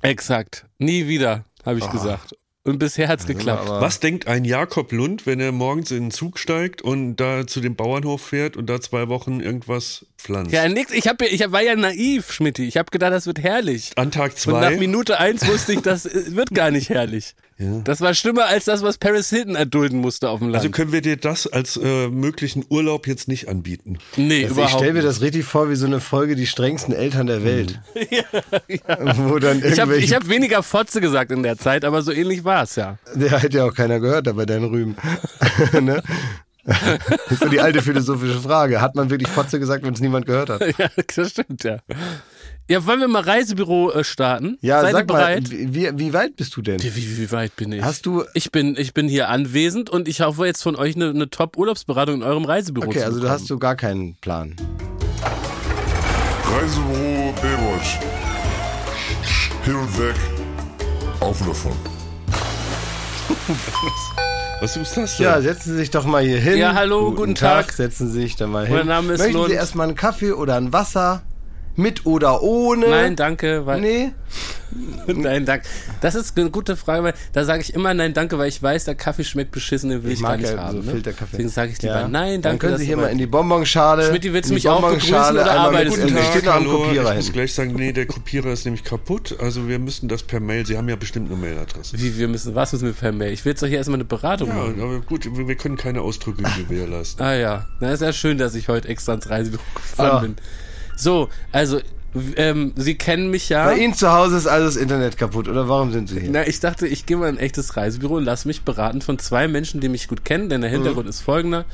exakt. Nie wieder, habe ich gesagt. Und bisher hat's geklappt. Aber- Was denkt ein Jakob Lund, wenn er morgens in den Zug steigt und da zu dem Bauernhof fährt und da zwei Wochen irgendwas pflanzt? Ja, nix. Ich, hab, ich war ja naiv, Schmidti. Ich habe gedacht, das wird herrlich. An Tag Und nach zwei. Minute eins wusste ich, das äh, wird gar nicht herrlich. Das war schlimmer als das, was Paris Hilton erdulden musste auf dem Land. Also können wir dir das als äh, möglichen Urlaub jetzt nicht anbieten? nee, Also ich überhaupt stelle mir das richtig vor wie so eine Folge Die strengsten Eltern der Welt. Wo dann Ich habe ich hab weniger Fotze gesagt in der Zeit, aber so ähnlich war es ja. Der hat ja auch keiner gehört, da bei deinen Rüben. ne? Das ist so die alte philosophische Frage. Hat man wirklich Fotze gesagt, wenn es niemand gehört hat? Ja, das stimmt, ja. Ja, wollen wir mal Reisebüro äh, starten? Ja, Seid ihr sag bereit? mal, wie, wie weit bist du denn? Wie, wie, wie weit bin ich? Hast du. ich bin, ich bin hier anwesend und ich hoffe jetzt von euch eine, eine Top-Urlaubsberatung in eurem Reisebüro Okay, zu also du hast so gar keinen Plan. Reisebüro Baywatch. Hin und weg. Auflöffern. Was ist das denn? Ja, setzen Sie sich doch mal hier hin. Ja, hallo, guten Tag. Setzen Sie sich da mal hin. Mein Name ist Möchten Lund. Sie erstmal einen Kaffee oder ein Wasser? Mit oder ohne? Nein, danke. Weil, Nee? Nein, danke. Das ist eine gute Frage, weil da sage ich immer nein, danke, weil ich weiß, der Kaffee schmeckt beschissen, den will ich, Ich gar nicht ja haben. so ne? Deswegen sage ich lieber Ja. nein, danke. Dann können Sie hier mal in die Bonbonschale. Schmidti, willst du in die mich auch Bonbonschale begrüßen oder arbeitest Es du? hallo, Kopierer ich muss gleich sagen, nee, der Kopierer ist nämlich kaputt. Also wir müssen das per Mail, Sie haben ja bestimmt eine Mailadresse. Wie, wir müssen, was müssen wir per Mail? Ich will jetzt doch hier erstmal eine Beratung Ja, machen. aber gut, wir wir können keine Ausdrücke gewährleisten. Ah ja, na ist ja schön, dass ich heute extra ins Reisebüro gefahren So. bin. So, also ähm, Sie kennen mich ja. Bei Ihnen zu Hause ist alles Internet kaputt, oder warum sind Sie hier? Na, ich dachte, ich gehe mal in ein echtes Reisebüro und lass mich beraten von zwei Menschen, die mich gut kennen, denn der Hintergrund ist folgender.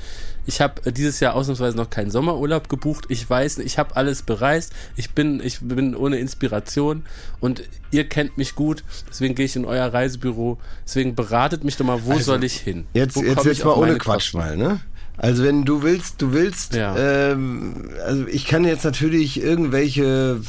Ich habe dieses Jahr ausnahmsweise noch keinen Sommerurlaub gebucht. Ich weiß, ich habe alles bereist. Ich bin, ich bin ohne Inspiration und ihr kennt mich gut. Deswegen gehe ich in euer Reisebüro. Deswegen beratet mich doch mal, wo soll ich hin? Jetzt, Wo jetzt, jetzt ich mal ohne Quatsch Kosten? mal, ne? Also wenn du willst, du willst, Ja. ähm, also ich kann jetzt natürlich irgendwelche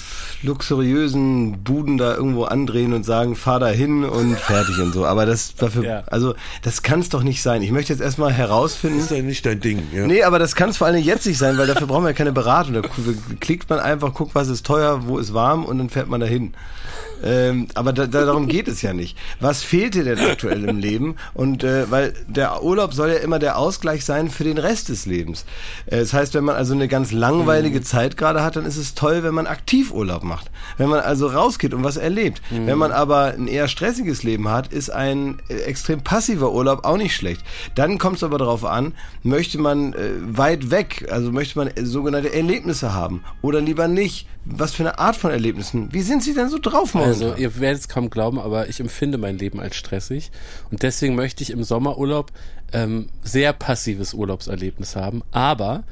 luxuriösen Buden da irgendwo andrehen und sagen, fahr da hin und fertig und so. Aber das dafür, Ja. also das kann es doch nicht sein. Ich möchte jetzt erstmal herausfinden. Das ist ja nicht dein Ding. Ja. Nee, aber das kann es vor allem jetzt nicht sein, weil dafür brauchen wir ja keine Beratung. Da klickt man einfach, guckt, was ist teuer, wo ist warm und dann fährt man dahin. Ähm, aber da, da, darum geht es ja nicht. Was fehlt dir denn aktuell im Leben? Und äh, weil der Urlaub soll ja immer der Ausgleich sein für den Rest des Lebens. Äh, das heißt, wenn man also eine ganz langweilige Zeit gerade hat, dann ist es toll, wenn man aktiv Urlaub macht. Wenn man also rausgeht und was erlebt. Wenn man aber ein eher stressiges Leben hat, ist ein äh, extrem passiver Urlaub auch nicht schlecht. Dann kommt es aber darauf an, möchte man äh, weit weg, also möchte man äh, sogenannte Erlebnisse haben oder lieber nicht. Was für eine Art von Erlebnissen? Wie sind Sie denn so drauf momentan? Also, ihr werdet es kaum glauben, aber ich empfinde mein Leben als stressig. Und deswegen möchte ich im Sommerurlaub ähm, sehr passives Urlaubserlebnis haben. Aber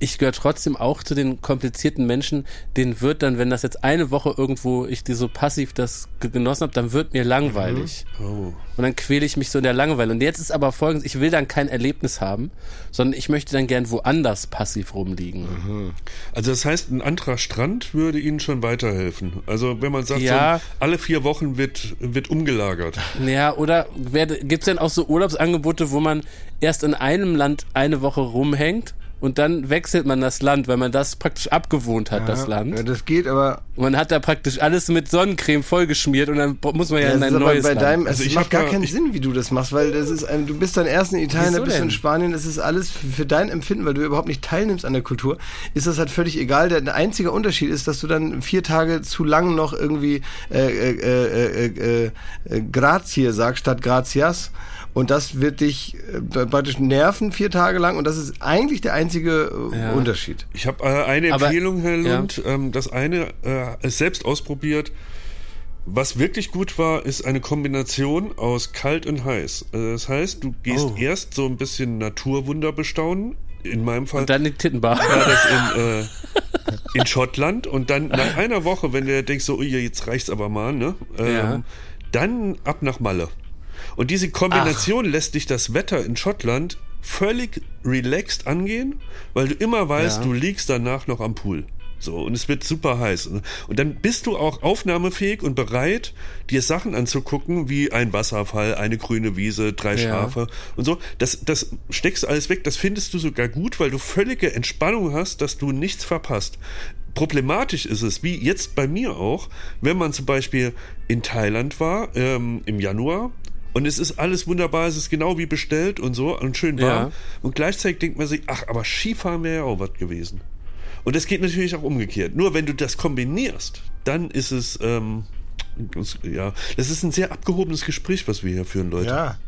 ich gehöre trotzdem auch zu den komplizierten Menschen, denen wird dann, wenn das jetzt eine Woche irgendwo ich die so passiv das ge- genossen habe, dann wird mir langweilig. Und dann quäle ich mich so in der Langeweile. Und jetzt ist aber folgendes, ich will dann kein Erlebnis haben, sondern ich möchte dann gern woanders passiv rumliegen. Also das heißt, ein anderer Strand würde Ihnen schon weiterhelfen. Also wenn man sagt, Ja. so, alle vier Wochen wird, wird umgelagert. Ja, oder gibt es denn auch so Urlaubsangebote, wo man erst in einem Land eine Woche rumhängt und dann wechselt man das Land, weil man das praktisch abgewohnt hat, das Ja, Land. das geht, aber Und man hat da praktisch alles mit Sonnencreme vollgeschmiert und dann muss man ja das in ein ist aber neues bei Land. deinem, Also es ich macht gar keinen ich- Sinn, wie du das machst, weil das ist, ähm, du bist dann erst in Italien, dann bist du in? Spanien, das ist alles für dein Empfinden, weil du überhaupt nicht teilnimmst an der Kultur, ist das halt völlig egal. Der, der einzige Unterschied ist, dass du dann vier Tage zu lang noch irgendwie äh, äh, äh, äh, äh, äh, Grazie sagst statt Gracias. Und das wird dich äh, praktisch nerven vier Tage lang und das ist eigentlich der einzige äh, Ja. Unterschied. Ich habe äh, eine Aber- Empfehlung, Herr ja. Lund. Ähm, das eine äh, ist selbst ausprobiert. Was wirklich gut war, ist eine Kombination aus kalt und heiß. Äh, das heißt, du gehst Oh. erst so ein bisschen Naturwunder bestaunen. In meinem Fall und dann die Tittenbar. war das in, äh, in Schottland und dann nach einer Woche, wenn du denkst so, ui, jetzt reicht's aber mal, ne? Ähm, Ja. Dann ab nach Malle. Und diese Kombination lässt dich das Wetter in Schottland völlig relaxed angehen, weil du immer weißt, Ja. du liegst danach noch am Pool. So, und es wird super heiß. Und dann bist du auch aufnahmefähig und bereit, dir Sachen anzugucken, wie ein Wasserfall, eine grüne Wiese, drei Ja. Schafe und so. Das, das steckst du alles weg. Das findest du sogar gut, weil du völlige Entspannung hast, dass du nichts verpasst. Problematisch ist es, wie jetzt bei mir auch, wenn man zum Beispiel in Thailand war ähm, im Januar und es ist alles wunderbar, es ist genau wie bestellt und so und schön warm. Ja. Und gleichzeitig denkt man sich, ach, aber Skifahren wäre ja auch was gewesen. Und das geht natürlich auch umgekehrt. Nur wenn du das kombinierst, dann ist es, ähm, das- ja, das ist ein sehr abgehobenes Gespräch, was wir hier führen, Leute. Ja,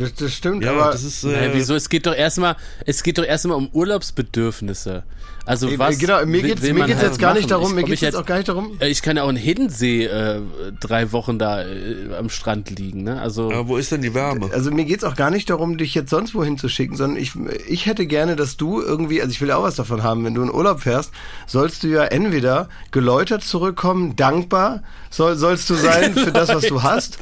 das, das stimmt, Ja, aber das ist, äh, Naja, wieso? Es geht doch erstmal, es geht doch erstmal um Urlaubsbedürfnisse. Also Äh, was genau, mir will- geht's, will mir geht's halt jetzt gar nicht darum, Ich- mir geht's jetzt auch gar nicht darum. Äh, Ich kann ja auch in Hiddensee äh, drei Wochen da äh, am Strand liegen, ne? Also aber wo ist denn die Wärme? Also mir geht's auch gar nicht darum, dich jetzt sonst wohin zu schicken, sondern ich, ich hätte gerne, dass du irgendwie, also ich will ja auch was davon haben, wenn du in Urlaub fährst, sollst du ja entweder geläutert zurückkommen, dankbar soll, sollst du sein für das, was du hast.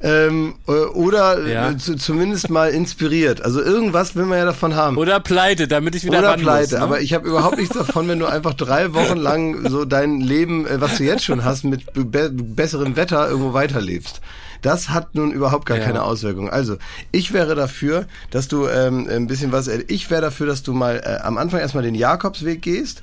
Ähm, äh, oder Ja. äh, zu, zumindest mal inspiriert. Also irgendwas will man ja davon haben. oder pleite, damit ich wieder Oder pleite, muss, ne? aber ich habe überhaupt nichts davon, wenn du einfach drei Wochen lang so dein Leben, äh, was du jetzt schon hast, mit be besserem Wetter irgendwo weiterlebst. Das hat nun überhaupt gar Ja. keine Auswirkung. Also, ich wäre dafür, dass du ähm, ein bisschen was, ich wäre dafür, dass du mal äh, am Anfang erstmal den Jakobsweg gehst.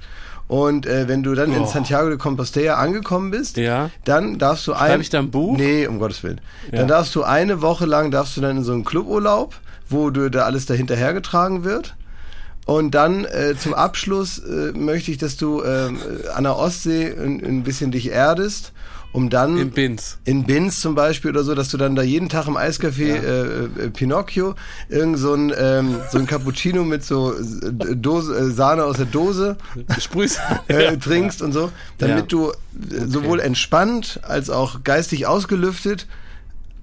Und äh, wenn du dann in Santiago de Compostela angekommen bist, Oh. Ja. dann darfst du ein... ich da ein Buch? Nee, um Gottes Willen. Ja. Dann darfst du eine Woche lang, darfst du dann in so einen Cluburlaub, wo du da alles dahinterhergetragen wird. Und dann äh, zum Abschluss äh, möchte ich, dass du ähm, an der Ostsee ein, ein bisschen dich erdest, um dann Im Binz. in Binz zum Beispiel oder so, dass du dann da jeden Tag im Eiscafé äh, äh, Pinocchio irgend so ein, ähm, so ein Cappuccino mit so äh, Dose, äh, Sahne aus der Dose äh, trinkst und so, damit Ja. du äh, sowohl entspannt als auch geistig ausgelüftet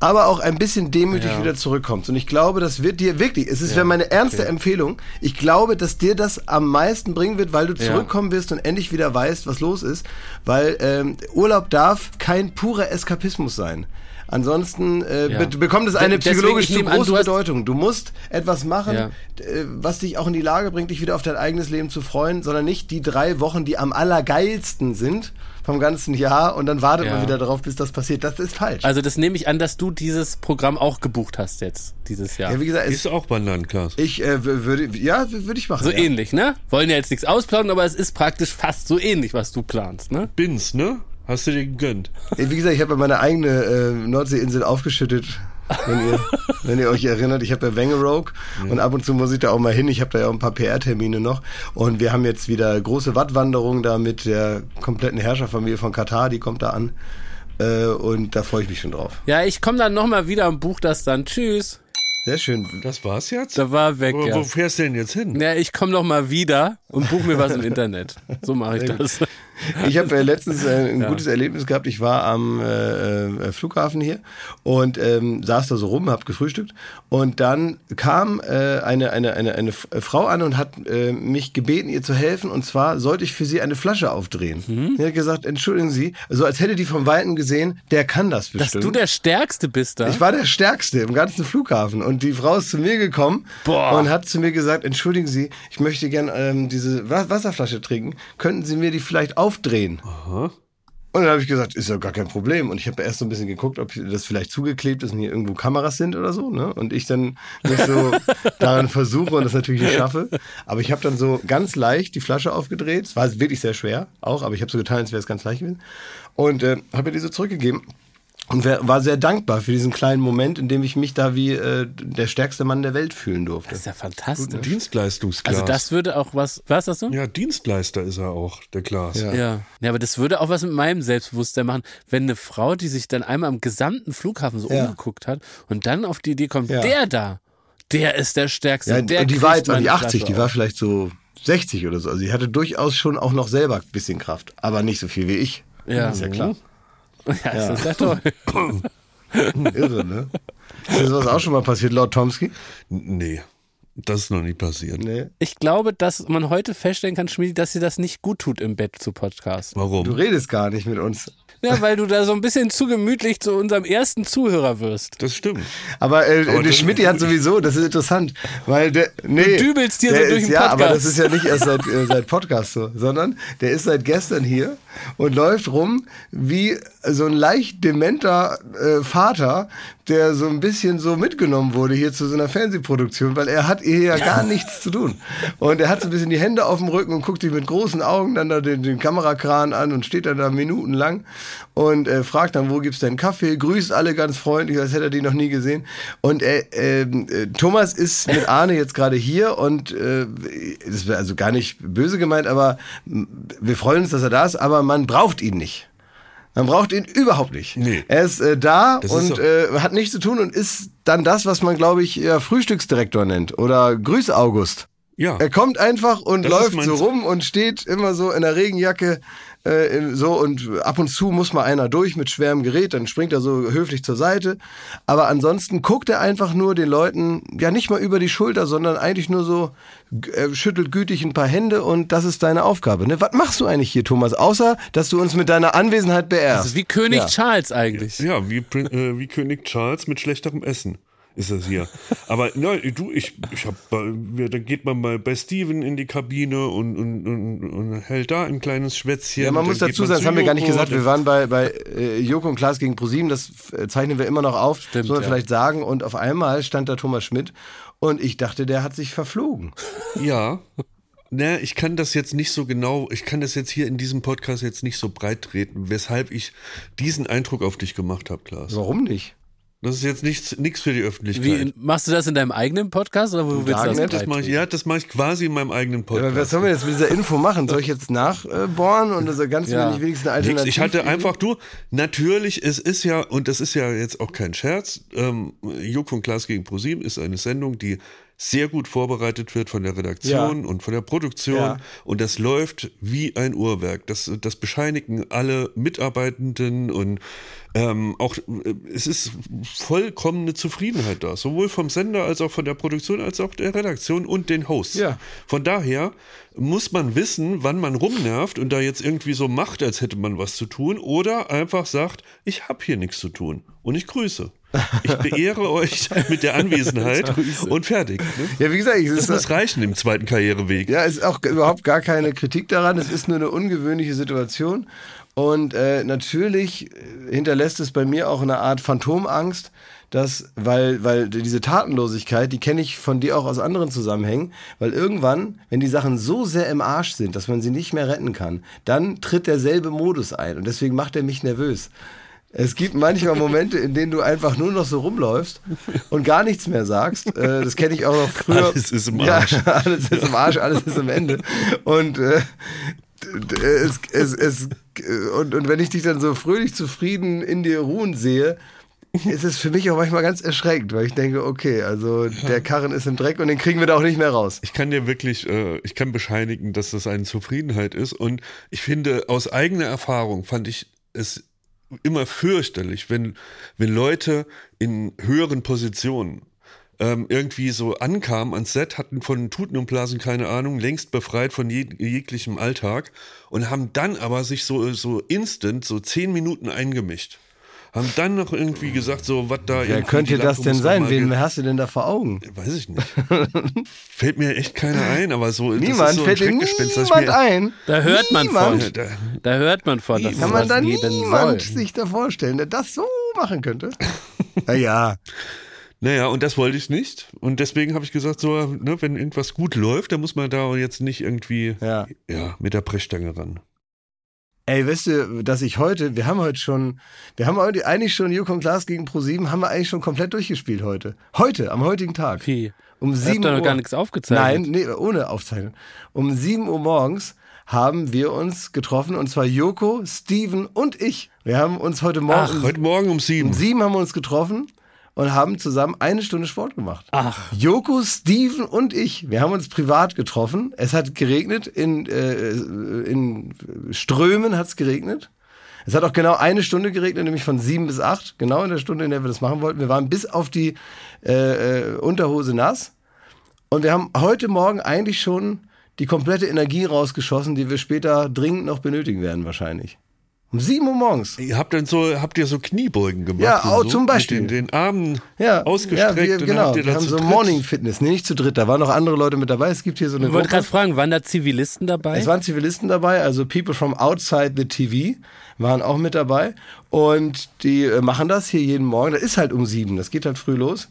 aber auch ein bisschen demütig Ja. wieder zurückkommst. Und ich glaube, das wird dir wirklich, es ist wäre meine ernste Empfehlung, ich glaube, dass dir das am meisten bringen wird, weil du Ja. zurückkommen wirst und endlich wieder weißt, was los ist. Weil ähm, Urlaub darf kein purer Eskapismus sein. Ansonsten äh, Ja. be bekommt es eine Deswegen, psychologisch zu an, große hast- Bedeutung. Du musst etwas machen, Ja. äh, was dich auch in die Lage bringt, dich wieder auf dein eigenes Leben zu freuen, sondern nicht die drei Wochen, die am allergeilsten sind vom ganzen Jahr und dann wartet man Ja. wieder darauf, bis das passiert. Das ist falsch. Also das nehme ich an, dass du dieses Programm auch gebucht hast jetzt, dieses Jahr. ja, wie gesagt, es, Ist auch Bananen, Klaas. ich äh, würde, ja, würde ich machen. so ja. ähnlich, ne? Wollen ja jetzt nichts ausplaudern, aber es ist praktisch fast so ähnlich, was du planst, ne? Bins, ne? Hast du dir gegönnt? Wie gesagt, ich habe ja meine eigene äh, Nordseeinsel aufgeschüttet, wenn ihr, wenn ihr euch erinnert. Ich habe ja Wangerooge und ab und zu muss ich da auch mal hin. Ich habe da ja auch ein paar PR-Termine noch. Und wir haben jetzt wieder große Wattwanderung da mit der kompletten Herrscherfamilie von Katar, die kommt da an. Äh, und da freue ich mich schon drauf. Ja, ich komme dann nochmal wieder und buch das dann. Tschüss. Sehr schön. Das war's jetzt? Da war weg, wo, ja. wo fährst du denn jetzt hin? Ja, ich komme noch mal wieder und buch mir was im Internet. So mache ich das. Ich habe äh, letztens äh, ein gutes Erlebnis gehabt. Ich war am äh, äh, Flughafen hier und ähm, saß da so rum, hab gefrühstückt und dann kam äh, eine, eine, eine, eine äh, Frau an und hat äh, mich gebeten, ihr zu helfen und zwar sollte ich für sie eine Flasche aufdrehen. Mhm. Sie hat gesagt, entschuldigen Sie, so als hätte die vom Weiten gesehen, der kann das Dass bestimmt. du der Stärkste bist da. Ich war der Stärkste im ganzen Flughafen und die Frau ist zu mir gekommen Boah. und hat zu mir gesagt, entschuldigen Sie, ich möchte gern ähm, diese Wa- Wasserflasche trinken, könnten Sie mir die vielleicht aufdrehen? Und dann habe ich gesagt, ist ja gar kein Problem. Und ich habe erst so ein bisschen geguckt, ob das vielleicht zugeklebt ist und hier irgendwo Kameras sind oder so. Ne? Und ich dann nicht so daran versuche und das natürlich nicht schaffe. Aber ich habe dann so ganz leicht die Flasche aufgedreht. Es war wirklich sehr schwer auch, aber ich habe so getan, als wäre es ganz leicht gewesen. Und äh, habe ihr diese zurückgegeben. Und war sehr dankbar für diesen kleinen Moment, in dem ich mich da wie äh, der stärkste Mann der Welt fühlen durfte. das ist ja fantastisch. Dienstleistungsklaas. Also das würde auch was. Was hast du? ja, Dienstleister ist er auch, der Klaas. Ja. Ja. ja, aber das würde auch was mit meinem Selbstbewusstsein machen, wenn eine Frau, die sich dann einmal am gesamten Flughafen so Ja. umgeguckt hat und dann auf die Idee kommt, Ja. der da, der ist der Stärkste. Ja, der und die war jetzt auch nicht 80, Flasche die war vielleicht so 60 oder so. Also die hatte durchaus schon auch noch selber ein bisschen Kraft, aber nicht so viel wie ich. Ja. Ist ja klar. Ja, das ist ja toll. Irre, ne? Ist das was auch schon mal passiert, Lord Tomsky? Nee, das ist noch nie passiert. Nee. Ich glaube, dass man heute feststellen kann, Schmiedi, dass dir das nicht gut tut im Bett zu Podcast. Warum? Du redest gar nicht mit uns. Ja, weil du da so ein bisschen zu gemütlich zu unserem ersten Zuhörer wirst. Das stimmt. Aber, äh, Aber der Schmidt hat sowieso, das ist interessant, weil der, nee, Du dübelst der so durch ist, den Ja, aber Podcast. das ist ja nicht erst seit, äh, seit Podcast so, sondern der ist seit gestern hier und läuft rum wie so ein leicht dementer äh, Vater, der so ein bisschen so mitgenommen wurde hier zu so einer Fernsehproduktion, weil er hat hier ja gar nichts zu tun. Und er hat so ein bisschen die Hände auf dem Rücken und guckt sich mit großen Augen dann da den, den Kamerakran an und steht dann da minutenlang und äh, fragt dann, wo gibt's denn Kaffee, grüßt alle ganz freundlich, als hätte er die noch nie gesehen. Und äh, ähm, äh, Thomas ist mit Arne jetzt gerade hier und äh, das wäre also gar nicht böse gemeint, aber wir freuen uns, dass er da ist, aber man braucht ihn nicht. Man braucht ihn überhaupt nicht. Nee. Er ist äh, da Das ist und so. äh, hat nichts zu tun und ist dann das, was man, glaube ich, ja, Frühstücksdirektor nennt oder Grüß August. Ja. Er kommt einfach und Das läuft so rum und steht immer so in der Regenjacke äh, so und ab und zu muss mal einer durch mit schwerem Gerät, dann springt er so höflich zur Seite. Aber ansonsten guckt er einfach nur den Leuten ja nicht mal über die Schulter, sondern eigentlich nur so äh, schüttelt gütig ein paar Hände und das ist deine Aufgabe. Ne? Was machst du eigentlich hier, Thomas? Außer, dass du uns mit deiner Anwesenheit beehrst. Das ist wie König Ja. Charles eigentlich. Ja, wie, äh, wie König Charles mit schlechterem Essen ist das hier. Aber nein, du, ich, ich hab, da geht man mal bei Steven in die Kabine und, und, und, und hält da ein kleines Schwätzchen. Ja, man muss dazu sagen, das haben wir gar nicht gesagt. Wir waren bei, bei äh, Joko und Klaas gegen ProSieben, das äh, zeichnen wir immer noch auf, Stimmt, soll man ja. vielleicht sagen. Und auf einmal stand da Thomas Schmidt und ich dachte, der hat sich verflogen. Ja. Na, ich kann das jetzt nicht so genau, ich kann das jetzt hier in diesem Podcast jetzt nicht so breit treten, weshalb ich diesen Eindruck auf dich gemacht habe, Klaas. Warum nicht? Das ist jetzt nichts, nichts für die Öffentlichkeit. Wie, machst du das in deinem eigenen Podcast oder wo willst du das das mache ich, ja, das mache ich quasi in meinem eigenen Aber Podcast. was sollen wir jetzt mit dieser Info machen? Soll ich jetzt nachbohren und also ganz Ja. wenig wenigstens eine Alternative? ich hatte einfach, du, natürlich, es ist ja, und das ist ja jetzt auch kein Scherz, ähm, Joko und Klaas gegen ProSieben ist eine Sendung, die sehr gut vorbereitet wird von der Redaktion und von der Produktion Ja. und das läuft wie ein Uhrwerk. Das, das bescheinigen alle Mitarbeitenden und ähm, auch äh, es ist vollkommene Zufriedenheit da, sowohl vom Sender als auch von der Produktion als auch der Redaktion und den Hosts. Ja. Von daher muss man wissen, wann man rumnervt und da jetzt irgendwie so macht, als hätte man was zu tun oder einfach sagt, ich habe hier nichts zu tun und ich grüße. Ich beehre euch mit der Anwesenheit und fertig. Ne? Ja, wie gesagt, es Das muss reichen im zweiten Karriereweg. ja, es ist auch überhaupt gar keine Kritik daran. Es ist nur eine ungewöhnliche Situation. Und äh, natürlich äh, hinterlässt es bei mir auch eine Art Phantomangst, dass, weil, weil diese Tatenlosigkeit, die kenne ich von dir auch aus anderen Zusammenhängen, weil irgendwann, wenn die Sachen so sehr im Arsch sind, dass man sie nicht mehr retten kann, dann tritt derselbe Modus ein und deswegen macht er mich nervös. Es gibt manchmal Momente, in denen du einfach nur noch so rumläufst und gar nichts mehr sagst. Äh, das kenne ich auch noch früher. Alles ist im Arsch. Ja, alles ist im Arsch, alles ist im Ende. Und äh, es, es, es, und, und wenn ich dich dann so fröhlich zufrieden in dir ruhen sehe, ist es für mich auch manchmal ganz erschreckend, weil ich denke, okay, also der Karren ist im Dreck und den kriegen wir da auch nicht mehr raus. Ich kann dir wirklich, äh, ich kann bescheinigen, dass das eine Zufriedenheit ist. Und ich finde, aus eigener Erfahrung fand ich es immer fürchterlich, wenn, wenn Leute in höheren Positionen ähm, irgendwie so ankamen ans Set, hatten von Tuten und Blasen keine Ahnung, längst befreit von jeg jeglichem Alltag und haben dann aber sich so, so instant, so zehn Minuten eingemischt. Haben dann noch irgendwie gesagt, so, was da Wer könnte das denn sein? Wen hast du denn da vor Augen? Weiß ich nicht. Fällt mir echt keiner ein, aber so. das Niemand ist so ein fällt dass niemand mir, ein. Da hört man Niemand. von. Da, Da hört man von, dass Kann man da niemand soll. sich da vorstellen, der das so machen könnte? Naja, naja, und das wollte ich nicht. Und deswegen habe ich gesagt, so, ne, wenn irgendwas gut läuft, dann muss man da jetzt nicht irgendwie ja. ja, mit der Brechstange ran. Ey, weißt du, dass ich heute, wir haben heute schon, wir haben heute eigentlich schon Jukon Klaas gegen Pro7, haben wir eigentlich schon komplett durchgespielt heute. Heute, am heutigen Tag. Wie? Um Ihr habt 7 doch noch Uhr. gar nichts aufgezeichnet. Nein, nee, ohne Aufzeichnung. Um 7 Uhr morgens haben wir uns getroffen und zwar Joko, Steven und ich. Wir haben uns heute Morgen Ach, Heute Morgen um sieben. um 7 haben wir uns getroffen und haben zusammen eine Stunde Sport gemacht. Ach, Joko, Steven und ich, wir haben uns privat getroffen. Es hat geregnet, in, äh, in Strömen hat es geregnet. Es hat auch genau eine Stunde geregnet, nämlich von sieben bis acht, genau in der Stunde, in der wir das machen wollten. Wir waren bis auf die äh, äh, Unterhose nass. Und wir haben heute Morgen eigentlich schon die komplette Energie rausgeschossen, die wir später dringend noch benötigen werden, wahrscheinlich. Um 7 Uhr morgens. Ihr habt dann so, habt ihr so Kniebeugen gemacht? Ja, oh, so, zum Beispiel. Mit den, den Armen Ja, ausgestreckt. ja wir, und genau. habt ihr Wir haben so dritt- Morning Fitness, nee, nicht zu dritt, da waren noch andere Leute mit dabei. Es gibt hier so eine ich wollte gerade fragen, waren da Zivilisten dabei? Es waren Zivilisten dabei, also People from outside the TV waren auch mit dabei. Und die äh, machen das hier jeden Morgen. Das ist halt um sieben, das geht halt früh los.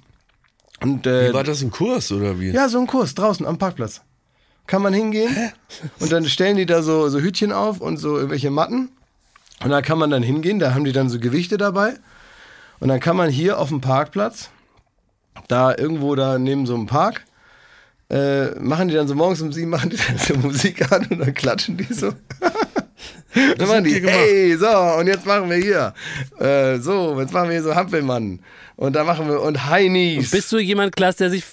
Und äh, Wie war das ein Kurs oder wie? ja, so ein Kurs draußen am Parkplatz. Kann man hingehen und dann stellen die da so, so Hütchen auf und so irgendwelche Matten. Und da kann man dann hingehen, da haben die dann so Gewichte dabei. Und dann kann man hier auf dem Parkplatz, da irgendwo da neben so einem Park, äh, machen die dann so morgens um sieben, machen die dann so Musik an und dann klatschen die so. dann machen die, hey, so, und jetzt machen wir hier, äh, so, jetzt machen wir hier so Hampelmann. Und da machen wir, und Heinis. Bist du jemand, Klaas, der sich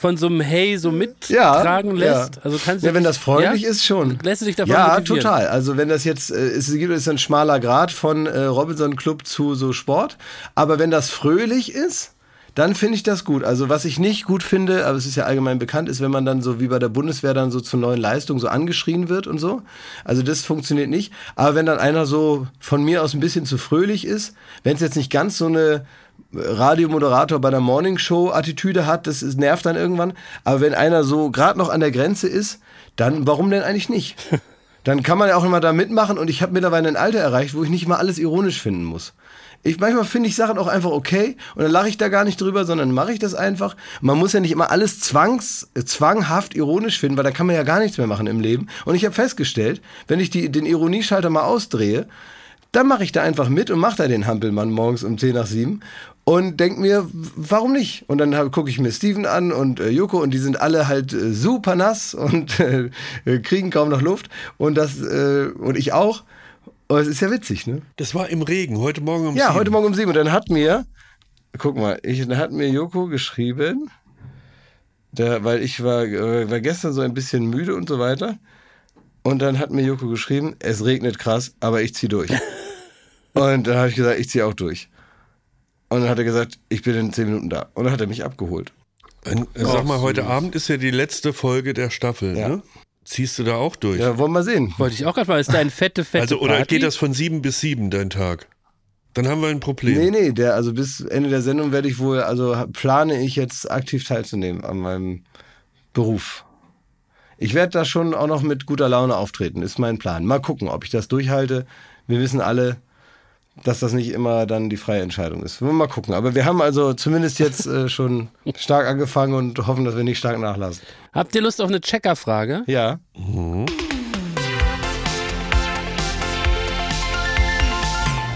von so einem Hey so Ja, mittragen lässt? ja. Also kannst du Ja, wenn das freundlich ja? ist, schon. Lässt du dich davon Ja, motivieren? total. Also wenn das jetzt, äh, es gibt es ein schmaler Grad von äh, Robinson Club zu so Sport. Aber wenn das fröhlich ist, dann finde ich das gut. Also was ich nicht gut finde, aber es ist ja allgemein bekannt, ist, wenn man dann so wie bei der Bundeswehr dann so zu neuen Leistungen so angeschrien wird und so. Also das funktioniert nicht. Aber wenn dann einer so von mir aus ein bisschen zu fröhlich ist, wenn es jetzt nicht ganz so eine Radiomoderator bei der Morning Show Attitüde hat, das ist, nervt dann irgendwann. Aber wenn einer so gerade noch an der Grenze ist, dann warum denn eigentlich nicht? Dann kann man ja auch immer da mitmachen und ich habe mittlerweile ein Alter erreicht, wo ich nicht mal alles ironisch finden muss. Ich, manchmal finde ich Sachen auch einfach okay und dann lache ich da gar nicht drüber, sondern mache ich das einfach. Man muss ja nicht immer alles zwangs, äh, zwanghaft ironisch finden, weil da kann man ja gar nichts mehr machen im Leben. Und ich habe festgestellt, wenn ich die, den Ironieschalter mal ausdrehe, dann mache ich da einfach mit und mache da den Hampelmann morgens um 10 nach 7. und denk mir, warum nicht? Und dann gucke ich mir Steven an und äh, Joko und die sind alle halt äh, super nass und äh, kriegen kaum noch Luft und das äh, und ich auch. Und es ist ja witzig, ne? Das war im Regen, heute Morgen um Ja, sieben. heute Morgen um sieben. Und dann hat mir, guck mal, ich, dann hat mir Joko geschrieben, der, weil ich war, äh, war gestern so ein bisschen müde und so weiter. Und dann hat mir Joko geschrieben, es regnet krass, aber ich zieh durch. und dann habe ich gesagt, ich zieh auch durch. Und dann hat er gesagt, ich bin in zehn Minuten da. Und dann hat er mich abgeholt. Äh, Sag mal, heute Abend ist ja die letzte Folge der Staffel, Ja. ne? Ziehst du da auch durch? Ja, wollen wir sehen. Wollte ich auch gerade mal, ist da ein fette, fette also, oder Party? geht das von sieben bis sieben, dein Tag? Dann haben wir ein Problem. Nee, nee, der, also bis Ende der Sendung werde ich wohl, also plane ich jetzt aktiv teilzunehmen an meinem Beruf. Ich werde da schon auch noch mit guter Laune auftreten, ist mein Plan. Mal gucken, ob ich das durchhalte. Wir wissen alle, dass das nicht immer dann die freie Entscheidung ist. Wollen wir Mal gucken. Aber wir haben also zumindest jetzt äh, schon stark angefangen und hoffen, dass wir nicht stark nachlassen. Habt ihr Lust auf eine Checkerfrage? Ja.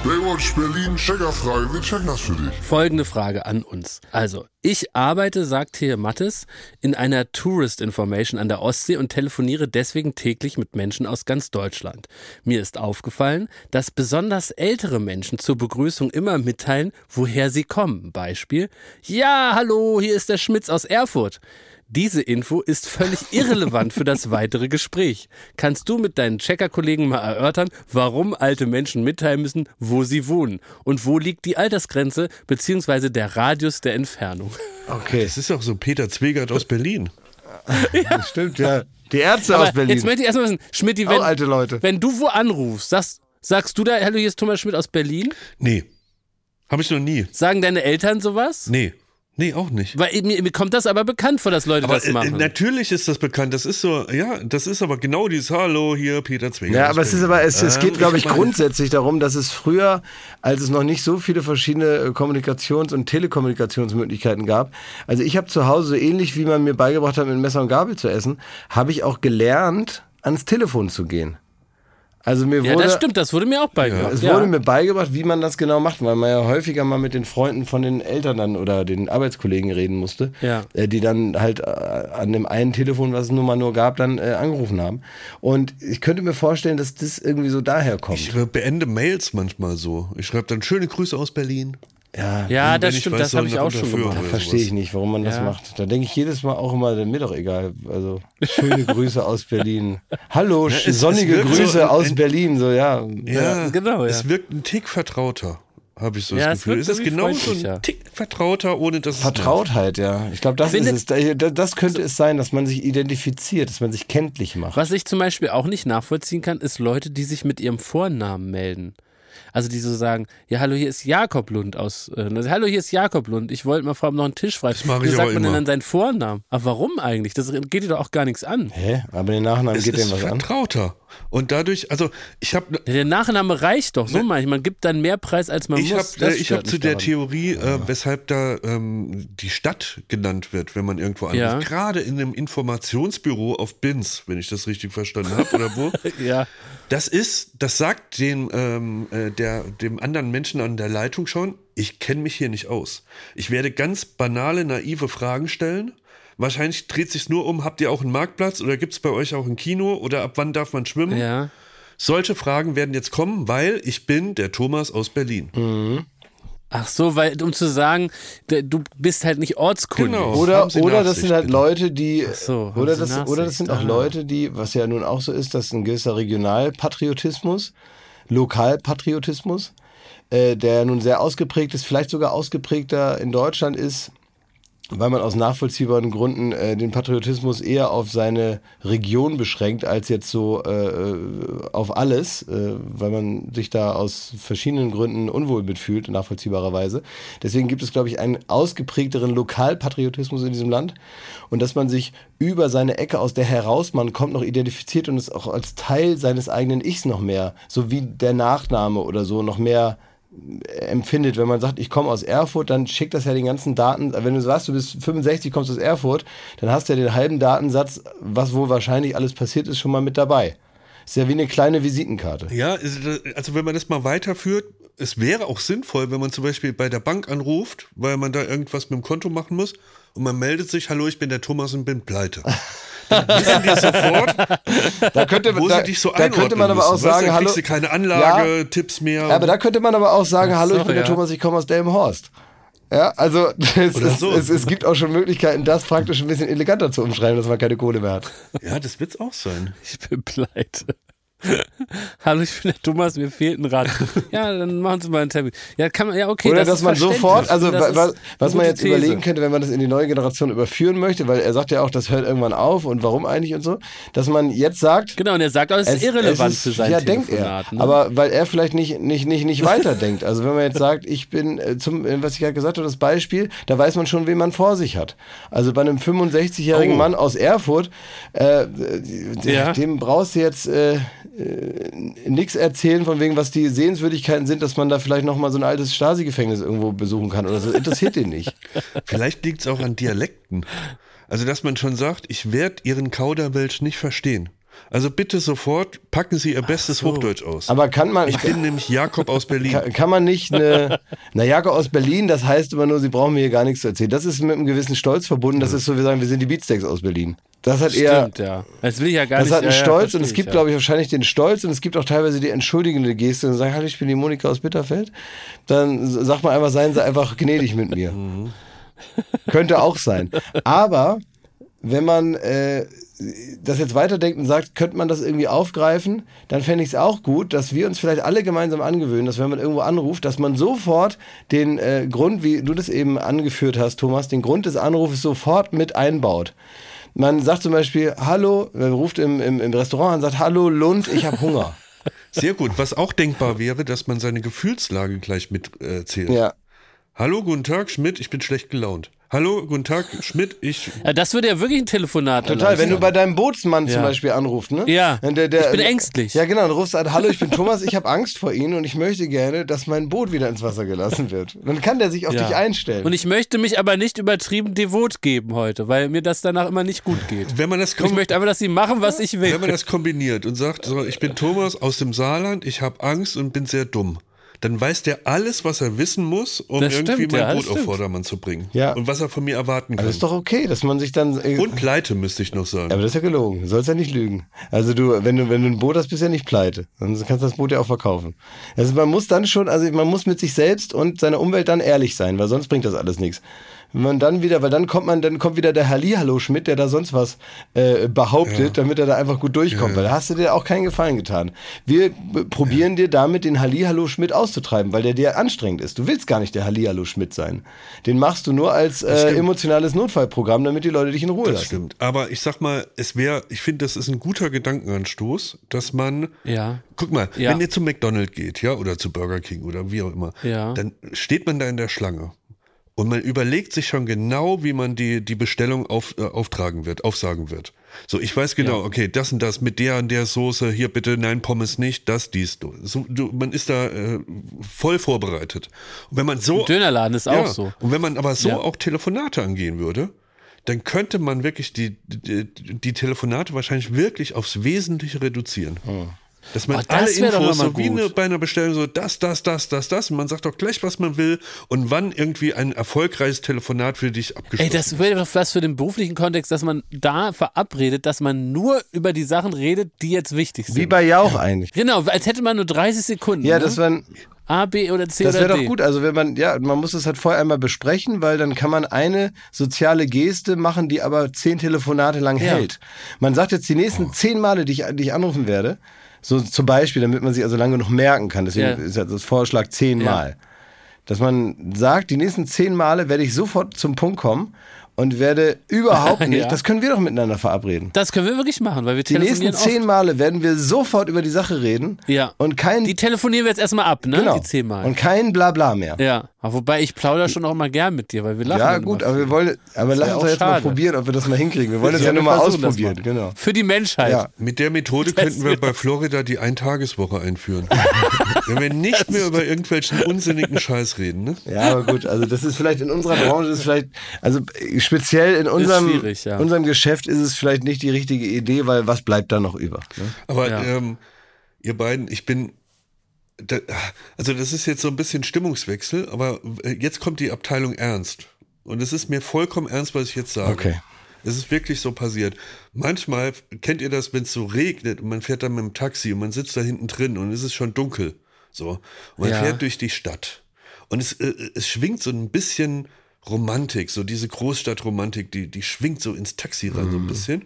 Baywatch Berlin, Checkerfrage, wir checken das für dich. Folgende Frage an uns. Also, ich arbeite, sagt hier Mattes, in einer Tourist Information an der Ostsee und telefoniere deswegen täglich mit Menschen aus ganz Deutschland. Mir ist aufgefallen, dass besonders ältere Menschen zur Begrüßung immer mitteilen, woher sie kommen. Beispiel, ja, hallo, hier ist der Schmitz aus Erfurt. Diese Info ist völlig irrelevant für das weitere Gespräch. Kannst du mit deinen Checker-Kollegen mal erörtern, warum alte Menschen mitteilen müssen, wo sie wohnen? Und wo liegt die Altersgrenze bzw. der Radius der Entfernung? Okay. Das ist auch so Peter Zwegert aus Berlin. Das stimmt, ja. Die Ärzte Aber aus Berlin. jetzt möchte ich erstmal wissen, Schmidt, wenn, alte Leute. wenn du wo anrufst, sagst, sagst du da, hallo, hier ist Thomas Schmidt aus Berlin? Nee. Habe ich noch nie. Sagen deine Eltern sowas? Nee. Nee, auch nicht. Weil mir, mir kommt das aber bekannt vor, dass Leute Aber das äh, machen. natürlich ist das bekannt. Das ist so, ja, das ist aber genau dieses Hallo hier, Peter Zwegert. Ja, aber es ist aber, es, es Ähm, geht, glaube ich, meine- grundsätzlich darum, dass es früher, als es noch nicht so viele verschiedene äh, Kommunikations- und Telekommunikationsmöglichkeiten gab, also ich habe zu Hause, so ähnlich wie man mir beigebracht hat, mit Messer und Gabel zu essen, habe ich auch gelernt, ans Telefon zu gehen. Also mir ja, wurde, das stimmt, das wurde mir auch beigebracht. es ja. wurde mir beigebracht, wie man das genau macht, weil man ja häufiger mal mit den Freunden von den Eltern dann oder den Arbeitskollegen reden musste, Ja. äh, die dann halt äh, an dem einen Telefon, was es nun mal nur gab, dann äh, angerufen haben. Und ich könnte mir vorstellen, dass das irgendwie so daher kommt. Ich äh, beende Mails manchmal so. Ich schreibe dann schöne Grüße aus Berlin. Ja, ja, das ich stimmt, weiß, das habe ich auch schon gemacht. oder verstehe ich nicht, warum man das Ja. macht. Da denke ich jedes Mal auch immer, mir doch egal. Also schöne Grüße aus Berlin. Hallo, Ja, es- sonnige es Grüße so ein- aus Berlin. So ja, Ja, genau, ja. Es wirkt ein Tick vertrauter, habe ich so Ja, das es Gefühl. Es ist genau so ein Tick vertrauter, ohne dass es Vertrautheit, ja. Ich glaube, das Finde- ist es. Da- Das könnte es sein, dass man sich identifiziert, dass man sich kenntlich macht. Was ich zum Beispiel auch nicht nachvollziehen kann, ist Leute, die sich mit ihrem Vornamen melden. Also die so sagen, ja, hallo, hier ist Jakob Lund aus, äh, also, hallo, hier ist Jakob Lund, ich wollte mal fragen, ob noch einen Tisch frei. Das mach Wie ich sagt aber man denn immer. dann seinen Vornamen? Aber warum eigentlich? Das geht dir doch auch gar nichts an. Hä? Aber den Nachnamen Es geht ist dem was an? vertrauter. Und dadurch, also ich habe Der Nachname reicht doch, so Ne. ich. Man gibt dann mehr Preis, als man ich muss. habe Das ich stört hab zu der daran. Theorie, äh, weshalb da ähm, die Stadt genannt wird, wenn man irgendwo anruft. Ja. Gerade in einem Informationsbüro auf Binz, wenn ich das richtig verstanden habe, oder wo. Ja, Das ist, das sagt dem, ähm, äh, der, dem anderen Menschen an der Leitung schon, ich kenne mich hier nicht aus. Ich werde ganz banale, naive Fragen stellen. Wahrscheinlich dreht sich nur um, habt ihr auch einen Marktplatz oder gibt es bei euch auch ein Kino oder ab wann darf man schwimmen? ja. Solche Fragen werden jetzt kommen, weil ich bin der Thomas aus Berlin. Ach so, weil, um zu sagen, du bist halt nicht ortskundig. Genau. Oder, oder das sind halt. Leute, die. so, oder, das, oder das sind auch ah. Leute, die, was ja nun auch so ist, das ist ein gewisser Regionalpatriotismus, Lokalpatriotismus, äh, der nun sehr ausgeprägt ist, vielleicht sogar ausgeprägter in Deutschland ist, weil man aus nachvollziehbaren Gründen äh, den Patriotismus eher auf seine Region beschränkt, als jetzt so äh, äh, auf alles, äh, weil man sich da aus verschiedenen Gründen unwohl mitfühlt, nachvollziehbarerweise. Deswegen gibt es, glaube ich, einen ausgeprägteren Lokalpatriotismus in diesem Land und dass man sich über seine Ecke, aus der heraus man kommt, noch identifiziert und es auch als Teil seines eigenen Ichs noch mehr, so wie der Nachname oder so, noch mehr empfindet, wenn man sagt, ich komme aus Erfurt, dann schickt das ja den ganzen Daten, wenn du sagst, du bist 65, kommst aus Erfurt, dann hast du ja den halben Datensatz, was wohl wahrscheinlich alles passiert ist, schon mal mit dabei. Ist ja wie eine kleine Visitenkarte. Ja, also wenn man das mal weiterführt, es wäre auch sinnvoll, wenn man zum Beispiel bei der Bank anruft, weil man da irgendwas mit dem Konto machen muss und man meldet sich, hallo, ich bin der Thomas und bin pleite. Dann wissen die sofort, Da könnte, wo da, sie dich so da könnte man aber müssen. auch Weißt sagen, dann hallo. kriegst du keine Anlage-Tipps mehr. Ja, aber da könnte man aber auch sagen, hallo, ich so, bin der ja. Thomas, ich komme aus Delmenhorst. Ja, also es, ist, so. es, es gibt auch schon Möglichkeiten, das praktisch ein bisschen eleganter zu umschreiben, dass man keine Kohle mehr hat. ja, das wird's auch sein. Ich bin pleite. Hallo, ich bin der Thomas, mir fehlt ein Rad. Ja, dann machen Sie mal einen Termin. Ja, kann man, ja, okay. Oder das dass ist man sofort, also Das wa- ist wa- eine was man jetzt These. überlegen könnte, wenn man das in die neue Generation überführen möchte, weil er sagt ja auch, das hört irgendwann auf und warum eigentlich und so, dass man jetzt sagt, Genau, und er sagt auch, es ist irrelevant es für sein Ja, denkt er. Ne? Aber weil er vielleicht nicht, nicht, nicht, nicht weiterdenkt. Also wenn man jetzt sagt, ich bin, äh, zum, äh, was ich gerade gesagt habe, das Beispiel, da weiß man schon, wen man vor sich hat. Also bei einem 65-jährigen Oh. Mann aus Erfurt, äh, Ja. dem brauchst du jetzt äh, äh, nichts erzählen von wegen, was die Sehenswürdigkeiten sind, dass man da vielleicht noch mal so ein altes Stasi-Gefängnis irgendwo besuchen kann oder so. Interessiert den nicht. Vielleicht liegt's auch an Dialekten. Also, dass man schon sagt, ich werde Ihren Kauderwelsch nicht verstehen. Also bitte sofort packen Sie Ihr bestes Hochdeutsch aus. Aber kann man, ich bin nämlich Jakob aus Berlin. Kann, kann man nicht eine, na Jakob aus Berlin, das heißt immer nur, sie brauchen mir hier gar nichts zu erzählen. Das ist mit einem gewissen Stolz verbunden. Das ist so, wir sagen, wir sind die Beatsteaks aus Berlin. Das hat eher, Stimmt, ja. Das will ich ja gar das nicht. hat einen ja, ja, Stolz verstehe und es gibt, ja. glaube ich, wahrscheinlich den Stolz und es gibt auch teilweise die entschuldigende Geste und sagen, hallo, ich bin die Monika aus Bitterfeld. Dann sagt man einfach, seien Sie einfach gnädig mit mir. Könnte auch sein. Aber wenn man äh, das jetzt weiterdenkt und sagt, könnte man das irgendwie aufgreifen, dann fände ich es auch gut, dass wir uns vielleicht alle gemeinsam angewöhnen, dass wenn man irgendwo anruft, dass man sofort den äh, Grund, wie du das eben angeführt hast, Thomas, den Grund des Anrufes sofort mit einbaut. Man sagt zum Beispiel, hallo, man ruft im, im, im Restaurant an und sagt, hallo Lund, ich habe Hunger. Sehr gut. Was auch denkbar wäre, dass man seine Gefühlslage gleich mit äh, ja. Hallo, guten Tag, Schmidt, ich bin schlecht gelaunt. Hallo, guten Tag, Schmidt, ich. Ja, das würde ja wirklich ein Telefonat Total, wenn du bei deinem Bootsmann zum Ja. Beispiel anrufst, ne? Ja, der, der, ich bin ängstlich. Ja, genau, dann rufst du an, hallo, ich bin Thomas, ich habe Angst vor Ihnen und ich möchte gerne, dass mein Boot wieder ins Wasser gelassen wird. Dann kann der sich auf Ja. dich einstellen. Und ich möchte mich aber nicht übertrieben devot geben heute, weil mir das danach immer nicht gut geht. Wenn man das Ich möchte einfach, dass sie machen, was ich will. wenn man das kombiniert und sagt, so, ich bin Thomas aus dem Saarland, ich habe Angst und bin sehr dumm, dann weiß der alles, was er wissen muss, um Das irgendwie stimmt, mein ja, Boot auf. Vordermann zu bringen. Ja. Und was er von mir erwarten kann. das ist doch okay, dass man sich dann. äh, und pleite, müsste ich noch sagen. aber das ist ja gelogen. Du sollst ja nicht lügen. Also du, wenn du, wenn du ein Boot hast, bist du ja nicht pleite. Dann kannst du das Boot ja auch verkaufen. Also man muss dann schon, also man muss mit sich selbst und seiner Umwelt dann ehrlich sein, weil sonst bringt das alles nichts. Wenn man dann wieder, weil dann kommt man, dann kommt wieder der Hallihallo Schmidt, der da sonst was äh, behauptet, damit er da einfach gut durchkommt. Weil da hast du dir auch keinen Gefallen getan. Wir probieren dir damit den Hallihallo Schmidt auszutreiben, weil der dir anstrengend ist. Du willst gar nicht der Hallihallo Schmidt sein. Den machst du nur als äh, emotionales Notfallprogramm, damit die Leute dich in Ruhe das lassen. stimmt. Aber ich sag mal, es wäre, ich finde, das ist ein guter Gedankenanstoß, dass man Ja. Guck mal, Ja. wenn ihr zu McDonald's geht, ja, oder zu Burger King oder wie auch immer, Ja. dann steht man da in der Schlange. Und man überlegt sich schon genau, wie man die, die Bestellung auf, äh, auftragen wird, aufsagen wird. So, ich weiß genau, okay, das und das mit der und der Soße, hier bitte, nein, Pommes nicht, das, dies, du. So, du man ist da äh, voll vorbereitet. Und wenn man so. Dönerladen ist ja, auch so. Und wenn man aber so Ja. auch Telefonate angehen würde, dann könnte man wirklich die, die, die Telefonate wahrscheinlich wirklich aufs Wesentliche reduzieren. Dass man Oh, das alle Infos, so wie eine, bei einer Bestellung, so das, das, das, das, das, und man sagt doch gleich, was man will und wann irgendwie ein erfolgreiches Telefonat für dich abgeschlossen Ey, das wäre doch was für den beruflichen Kontext, dass man da verabredet, dass man nur über die Sachen redet, die jetzt wichtig sind. Wie bei Jauch eigentlich. genau, als hätte man nur 30 Sekunden. Ja, ne? das wäre A, B oder C das oder wär D. doch gut. Also wenn man, ja, man muss es halt vorher einmal besprechen, weil dann kann man eine soziale Geste machen, die aber zehn Telefonate lang Ja. hält. Man sagt jetzt die nächsten zehn Male, die ich, die ich anrufen werde, so zum Beispiel, damit man sich also lange noch merken kann. Deswegen Ja. ist ja das Vorschlag zehnmal. Dass man sagt, die nächsten zehn Male werde ich sofort zum Punkt kommen und werde überhaupt nicht, Ja. das können wir doch miteinander verabreden. Das können wir wirklich machen, weil wir Die nächsten telefonieren zehn Male werden wir sofort über die Sache reden. Ja. und kein, Die telefonieren wir jetzt erstmal ab, ne? genau, Die zehnmal. und kein Blabla mehr. ja. Aber wobei ich plaudere schon auch mal gern mit dir, weil wir lachen. Ja, gut, aber wir wollen, aber lass ja uns doch jetzt mal schade. probieren, ob wir das mal hinkriegen. Wir wollen das ja, Ja, nur mal ausprobieren, mal. genau. Für die Menschheit. Ja. Mit der Methode Das könnten wir bei Florida die Eintageswoche einführen. Wenn wir nicht mehr über irgendwelchen unsinnigen Scheiß reden, ne? Ja, aber gut, also das ist vielleicht in unserer Branche, ist vielleicht, also speziell in unserem, ja. unserem Geschäft ist es vielleicht nicht die richtige Idee, weil was bleibt da noch über? Ne? Aber Ja. ähm, ihr beiden, ich bin da, also das ist jetzt so ein bisschen Stimmungswechsel, aber jetzt kommt die Abteilung Ernst. Und es ist mir vollkommen ernst, was ich jetzt sage. Okay. Es ist wirklich so passiert. Manchmal kennt ihr das, wenn es so regnet und man fährt dann mit dem Taxi und man sitzt da hinten drin und es ist schon dunkel. So. Und man Ja. fährt durch die Stadt. Und es, äh, es schwingt so ein bisschen Romantik, so diese Großstadtromantik, die, die schwingt so ins Taxi rein, so ein bisschen.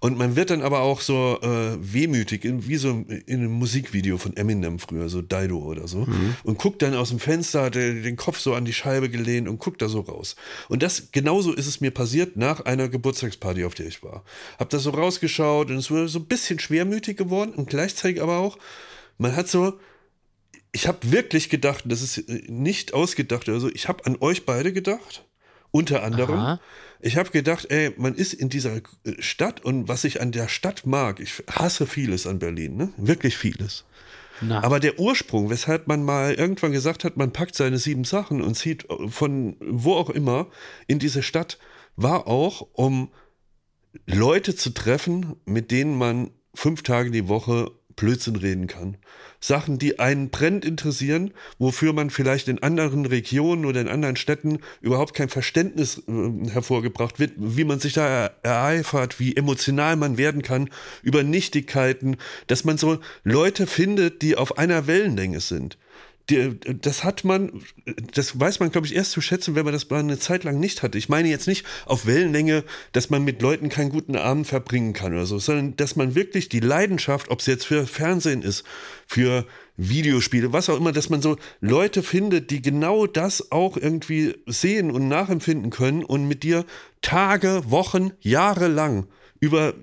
Und man wird dann aber auch so äh, wehmütig, in, wie so in einem Musikvideo von Eminem früher, so Dido oder so. Und guckt dann aus dem Fenster, hat er den Kopf so an die Scheibe gelehnt und guckt da so raus. Und das, genauso ist es mir passiert nach einer Geburtstagsparty, auf der ich war. Hab da so rausgeschaut und es wurde so ein bisschen schwermütig geworden und gleichzeitig aber auch, man hat so, ich habe wirklich gedacht, das ist äh, nicht ausgedacht, also ich habe an euch beide gedacht, unter anderem. Aha. Ich habe gedacht, ey, man ist in dieser äh, Stadt und was ich an der Stadt mag, ich hasse vieles an Berlin, ne? Wirklich vieles. Na. Aber der Ursprung, weshalb man mal irgendwann gesagt hat, man packt seine sieben Sachen und zieht von wo auch immer in diese Stadt, war auch, um Leute zu treffen, mit denen man fünf Tage die Woche Blödsinn reden kann. Sachen, die einen brennend interessieren, wofür man vielleicht in anderen Regionen oder in anderen Städten überhaupt kein Verständnis äh, hervorgebracht wird, wie man sich da er- ereifert, wie emotional man werden kann über Nichtigkeiten, dass man so Leute findet, die auf einer Wellenlänge sind. Das hat man, das weiß man, glaube ich, erst zu schätzen, wenn man das mal eine Zeit lang nicht hatte. Ich meine jetzt nicht auf Wellenlänge, dass man mit Leuten keinen guten Abend verbringen kann oder so, sondern dass man wirklich die Leidenschaft, ob es jetzt für Fernsehen ist, für Videospiele, was auch immer, dass man so Leute findet, die genau das auch irgendwie sehen und nachempfinden können und mit dir Tage, Wochen, Jahre lang über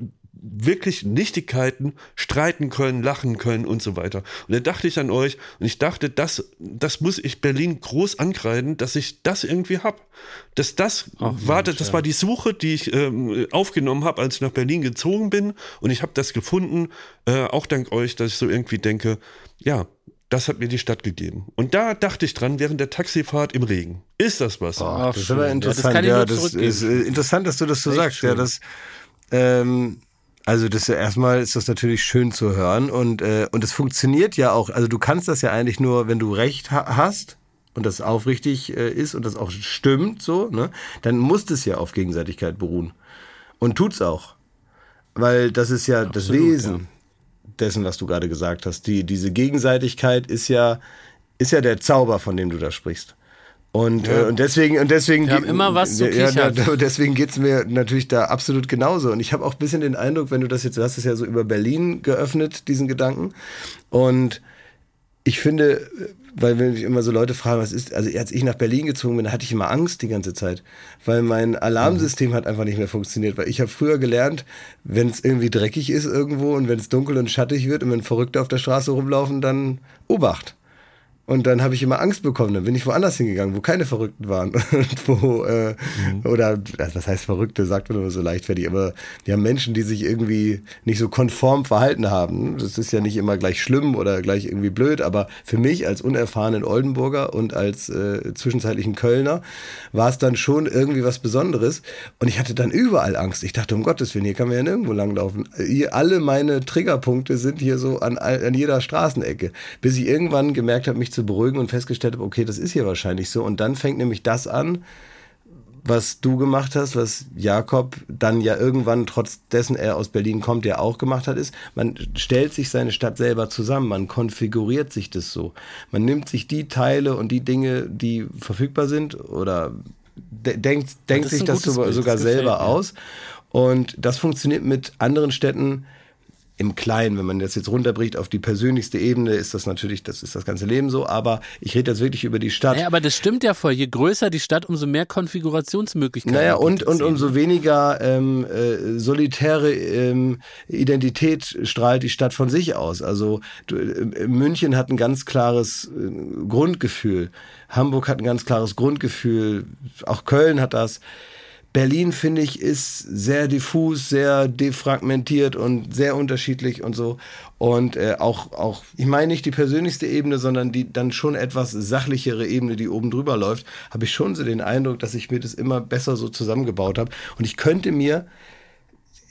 wirklich Nichtigkeiten streiten können, lachen können und so weiter. Und da dachte ich an euch und ich dachte, das, das muss ich Berlin groß ankreiden, dass ich das irgendwie hab. Dass das war, das war die Suche, die ich ähm, aufgenommen habe, als ich nach Berlin gezogen bin und ich habe das gefunden, äh, auch dank euch, dass ich so irgendwie denke, ja, das hat mir die Stadt gegeben. Und da dachte ich dran, während der Taxifahrt im Regen. Ist das was? Ach, Das ist aber schön. Ja, das interessant. kann ich Ja, nur das zurückgeben. ist äh, interessant, dass du das so Echt sagst. Ja, schön. das, ähm, also das ja erstmal ist das natürlich schön zu hören und äh, und es funktioniert ja auch. Also du kannst das ja eigentlich nur, wenn du Recht ha hast und das aufrichtig äh, ist und das auch stimmt, so, ne? Dann muss es ja auf Gegenseitigkeit beruhen und tut's auch, weil das ist ja das Wesen dessen, was du gerade gesagt hast. Die diese Gegenseitigkeit ist ja ist ja der Zauber, von dem du da sprichst. Und, äh, und deswegen und deswegen Wir haben geht- immer was zu ja, da- deswegen geht's mir natürlich da absolut genauso. Und ich habe auch ein bisschen den Eindruck, wenn du das jetzt, du hast es ja so über Berlin geöffnet, diesen Gedanken. Und ich finde, weil wenn mich immer so Leute fragen, was ist, also als ich nach Berlin gezogen bin, hatte ich immer Angst die ganze Zeit, weil mein Alarmsystem hat einfach nicht mehr funktioniert, weil ich habe früher gelernt, wenn es irgendwie dreckig ist irgendwo und wenn es dunkel und schattig wird und wenn Verrückte auf der Straße rumlaufen, dann Obacht. Und dann habe ich immer Angst bekommen. Dann bin ich woanders hingegangen, wo keine Verrückten waren. Und wo, äh, oder, also was heißt Verrückte, sagt man immer so leichtfertig, aber wir haben Menschen, die sich irgendwie nicht so konform verhalten haben. Das ist ja nicht immer gleich schlimm oder gleich irgendwie blöd, aber für mich als unerfahrenen Oldenburger und als äh, zwischenzeitlichen Kölner war es dann schon irgendwie was Besonderes. Und ich hatte dann überall Angst. Ich dachte, um Gottes Willen, hier kann man ja nirgendwo langlaufen. Hier, alle meine Triggerpunkte sind hier so an, all- an jeder Straßenecke. Bis ich irgendwann gemerkt habe, mich zu beruhigen und festgestellt habe, okay, das ist hier wahrscheinlich so. Und dann fängt nämlich das an, was du gemacht hast, was Jakob dann ja irgendwann, trotz dessen er aus Berlin kommt, ja auch gemacht hat, ist, man stellt sich seine Stadt selber zusammen, man konfiguriert sich das so. Man nimmt sich die Teile und die Dinge, die verfügbar sind oder de denkt, denkt das sich das sogar, Bild, das selber mir. aus. Und das funktioniert mit anderen Städten im Kleinen, wenn man das jetzt runterbricht auf die persönlichste Ebene, ist das natürlich, das ist das ganze Leben so, aber ich rede jetzt wirklich über die Stadt. Naja, aber das stimmt ja voll. Je größer die Stadt, umso mehr Konfigurationsmöglichkeiten. Naja, und, und umso weniger ähm, äh, solitäre ähm, Identität strahlt die Stadt von sich aus. Also du, äh, München hat ein ganz klares äh, Grundgefühl. Hamburg hat ein ganz klares Grundgefühl. Auch Köln hat das. Berlin, finde ich, ist sehr diffus, sehr defragmentiert und sehr unterschiedlich und so. Und äh, auch, auch, ich meine nicht die persönlichste Ebene, sondern die dann schon etwas sachlichere Ebene, die oben drüber läuft, habe ich schon so den Eindruck, dass ich mir das immer besser so zusammengebaut habe. Und ich könnte mir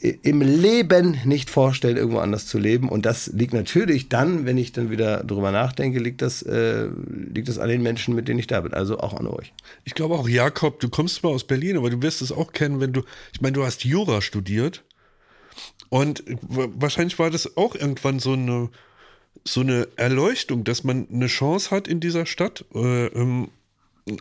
im Leben nicht vorstellen, irgendwo anders zu leben. Und das liegt natürlich dann, wenn ich dann wieder drüber nachdenke, liegt das, äh, liegt das an den Menschen, mit denen ich da bin. Also auch an euch. Ich glaube auch, Jakob, du kommst zwar aus Berlin, aber du wirst es auch kennen, wenn du, ich meine, du hast Jura studiert und wa- wahrscheinlich war das auch irgendwann so eine, so eine Erleuchtung, dass man eine Chance hat in dieser Stadt, äh, ähm,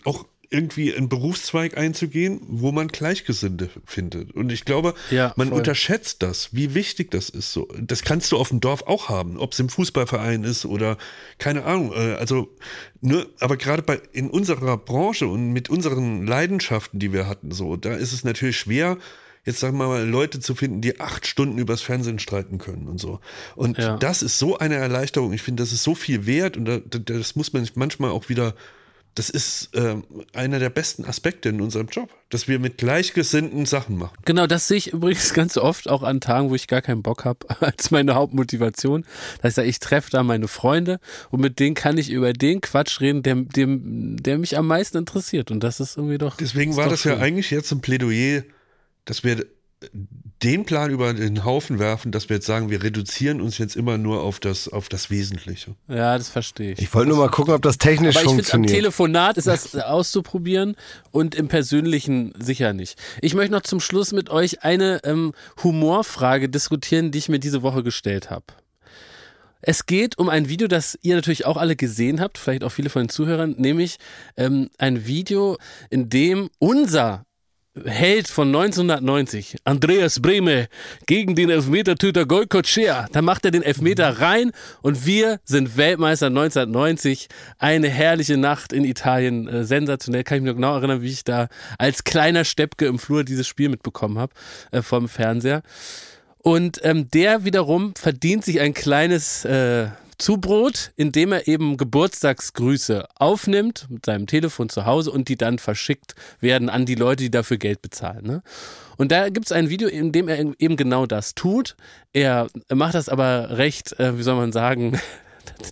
auch irgendwie einen Berufszweig einzugehen, wo man Gleichgesinnte findet. Und ich glaube, Ja, man voll. unterschätzt das, wie wichtig das ist. So, das kannst du auf dem Dorf auch haben, ob es im Fußballverein ist oder keine Ahnung. äh, Also nur, aber gerade bei in unserer Branche und mit unseren Leidenschaften, die wir hatten, so, da ist es natürlich schwer. Jetzt sagen wir mal, Leute zu finden, die acht Stunden übers Fernsehen streiten können und so. Und Ja. das ist so eine Erleichterung. Ich finde, das ist so viel wert und da, da- das muss man manchmal auch wieder das ist ähm, einer der besten Aspekte in unserem Job, dass wir mit Gleichgesinnten Sachen machen. Genau, das sehe ich übrigens ganz oft, auch an Tagen, wo ich gar keinen Bock habe, als meine Hauptmotivation. Dass ich sage, ich treffe da meine Freunde und mit denen kann ich über den Quatsch reden, der, dem, der mich am meisten interessiert. Und das ist irgendwie doch. Deswegen war das ja schön. eigentlich jetzt ein Plädoyer, dass wir den Plan über den Haufen werfen, dass wir jetzt sagen, wir reduzieren uns jetzt immer nur auf das, auf das Wesentliche. Ja, das verstehe ich. Ich wollte nur mal gucken, ob das technisch Aber ich finde, am funktioniert. Telefonat ist das auszuprobieren und im Persönlichen sicher nicht. Ich möchte noch zum Schluss mit euch eine ähm, Humorfrage diskutieren, die ich mir diese Woche gestellt habe. Es geht um ein Video, das ihr natürlich auch alle gesehen habt, vielleicht auch viele von den Zuhörern, nämlich ähm, ein Video, in dem unser Held von 1990, Andreas Brehme, gegen den Elfmetertöter Goiko Cea. Da macht er den Elfmeter rein und wir sind Weltmeister 1990. Eine herrliche Nacht in Italien. Äh, sensationell. Kann ich mich noch genau erinnern, wie ich da als kleiner Steppke im Flur dieses Spiel mitbekommen habe äh, vom Fernseher. Und ähm, der wiederum verdient sich ein kleines äh, Zubrot, indem er eben Geburtstagsgrüße aufnimmt mit seinem Telefon zu Hause und die dann verschickt werden an die Leute, die dafür Geld bezahlen. Ne? Und da gibt es ein Video, in dem er eben genau das tut. Er macht das aber recht, äh, wie soll man sagen,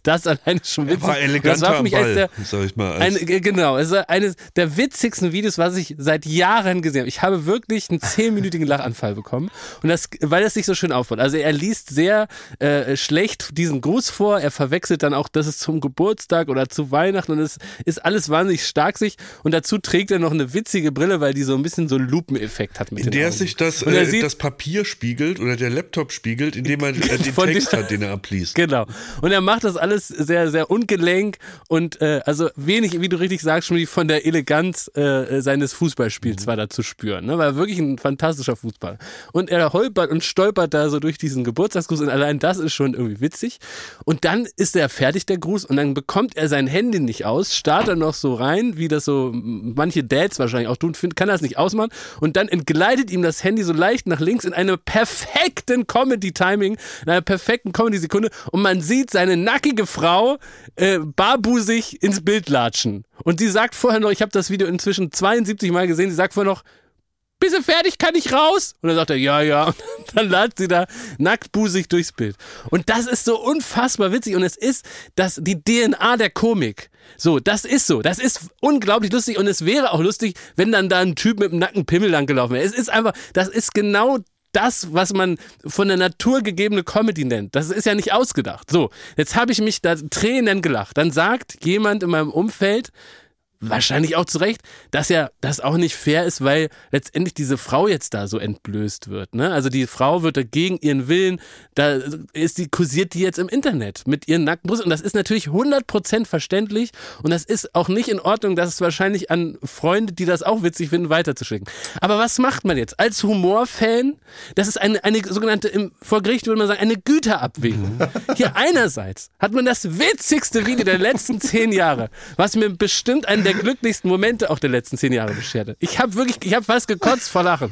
das allein ist schon witzig. Eleganter war für am Ball, der, sag ich mal. ein, Als, äh, genau, es war eines der witzigsten Videos, was ich seit Jahren gesehen habe. Ich habe wirklich einen zehnminütigen Lachanfall bekommen und das, weil das sich so schön aufbaut. Also er liest sehr äh, schlecht diesen Gruß vor, er verwechselt dann auch, das ist zum Geburtstag oder zu Weihnachten und es ist alles wahnsinnig stark sich und dazu trägt er noch eine witzige Brille, weil die so ein bisschen so einen Lupeneffekt hat mit in der Augen. sich das, er äh, sieht- das Papier spiegelt oder der Laptop spiegelt, indem er äh, den Text hat, den er abliest. Genau. Und er macht das alles sehr, sehr ungelenk und äh, also wenig, wie du richtig sagst, schon von der Eleganz äh, seines Fußballspiels war da zu spüren. Ne? War wirklich ein fantastischer Fußball. Und er holpert und stolpert da so durch diesen Geburtstagsgruß und allein das ist schon irgendwie witzig. Und dann ist er fertig, der Gruß, und dann bekommt er sein Handy nicht aus, starrt er noch so rein, wie das so manche Dads wahrscheinlich auch tun, kann das nicht ausmachen. Und dann entgleitet ihm das Handy so leicht nach links in einem perfekten Comedy-Timing, in einer perfekten Comedy-Sekunde. Und man sieht seine nackige Frau äh, barbusig ins Bild latschen. Und sie sagt vorher noch, ich habe das Video inzwischen 72 Mal gesehen, sie sagt vorher noch, bist du fertig, kann ich raus? Und dann sagt er, ja, ja. Und dann latscht sie da nacktbusig durchs Bild. Und das ist so unfassbar witzig. Und es ist das, die DNA der Komik. So, das ist so. Das ist unglaublich lustig. Und es wäre auch lustig, wenn dann da ein Typ mit einem nackten Pimmel lang gelaufen wäre. Es ist einfach, das ist genau das, was man von der Natur gegebene Comedy nennt. Das ist ja nicht ausgedacht. So, jetzt habe ich mich da Tränen gelacht. Dann sagt jemand in meinem Umfeld, wahrscheinlich auch zu Recht, dass ja das auch nicht fair ist, weil letztendlich diese Frau jetzt da so entblößt wird. Ne? Also die Frau wird da gegen ihren Willen, da ist die, kursiert die jetzt im Internet mit ihren nackten Brüsten. Und das ist natürlich 100% verständlich und das ist auch nicht in Ordnung, das ist wahrscheinlich an Freunde, die das auch witzig finden, weiterzuschicken. Aber was macht man jetzt? Als Humorfan, das ist eine, eine sogenannte, im, vor Gericht würde man sagen, eine Güterabwägung. Hier einerseits hat man das witzigste Video der letzten zehn Jahre, was mir bestimmt einen der glücklichsten Momente auch der letzten zehn Jahre beschert hat. Ich habe wirklich, ich habe fast gekotzt vor Lachen.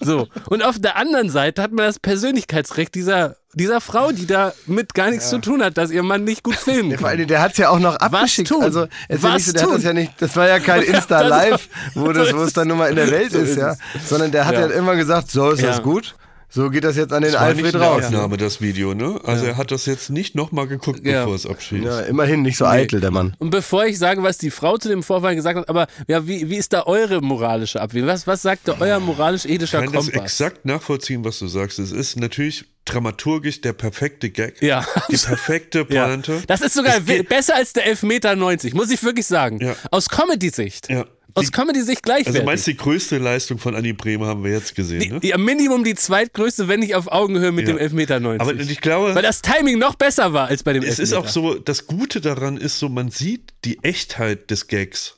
So. Und auf der anderen Seite hat man das Persönlichkeitsrecht dieser, dieser Frau, die da mit gar nichts zu tun hat, dass ihr Mann nicht gut filmen Ja, vor kann. allem, der hat es ja auch noch abgeschickt. tun? Also, es ist ja Was nicht so, der hat tun? das ja nicht, das war ja kein Insta Live, wo, das, wo es dann nur mal in der Welt ist, ja. Sondern der hat ja. Ja. immer gesagt, so ist Ja. das gut. So geht das jetzt an den Das war Alfred der raus. Aufnahme, das Video, ne? Also er hat das jetzt nicht nochmal geguckt, Ja. bevor es abschließt. Ja, immerhin nicht so eitel, der Mann. Und bevor ich sage, was die Frau zu dem Vorfall gesagt hat, aber ja, wie, wie ist da eure moralische Abwägung? Was, was sagt da euer moralisch-ethischer Ich kann das Kompass? exakt nachvollziehen, was du sagst. Es ist natürlich dramaturgisch der perfekte Gag. Ja. Die perfekte Ja. Pointe. Das ist sogar besser als der Elfmeter 90, muss ich wirklich sagen. Ja. Aus Comedy-Sicht. Ja. Aus Comedy-Sicht gleichwertig. Also meinst du, die größte Leistung von Annie Bremer haben wir jetzt gesehen, ne? die, ja, Minimum die zweitgrößte, wenn nicht auf Augenhöhe mit Ja. dem Elfmeter 90. Aber ich glaube, Weil das Timing noch besser war als bei dem es Elfmeter. ist auch so, das Gute daran ist so, man sieht die Echtheit des Gags.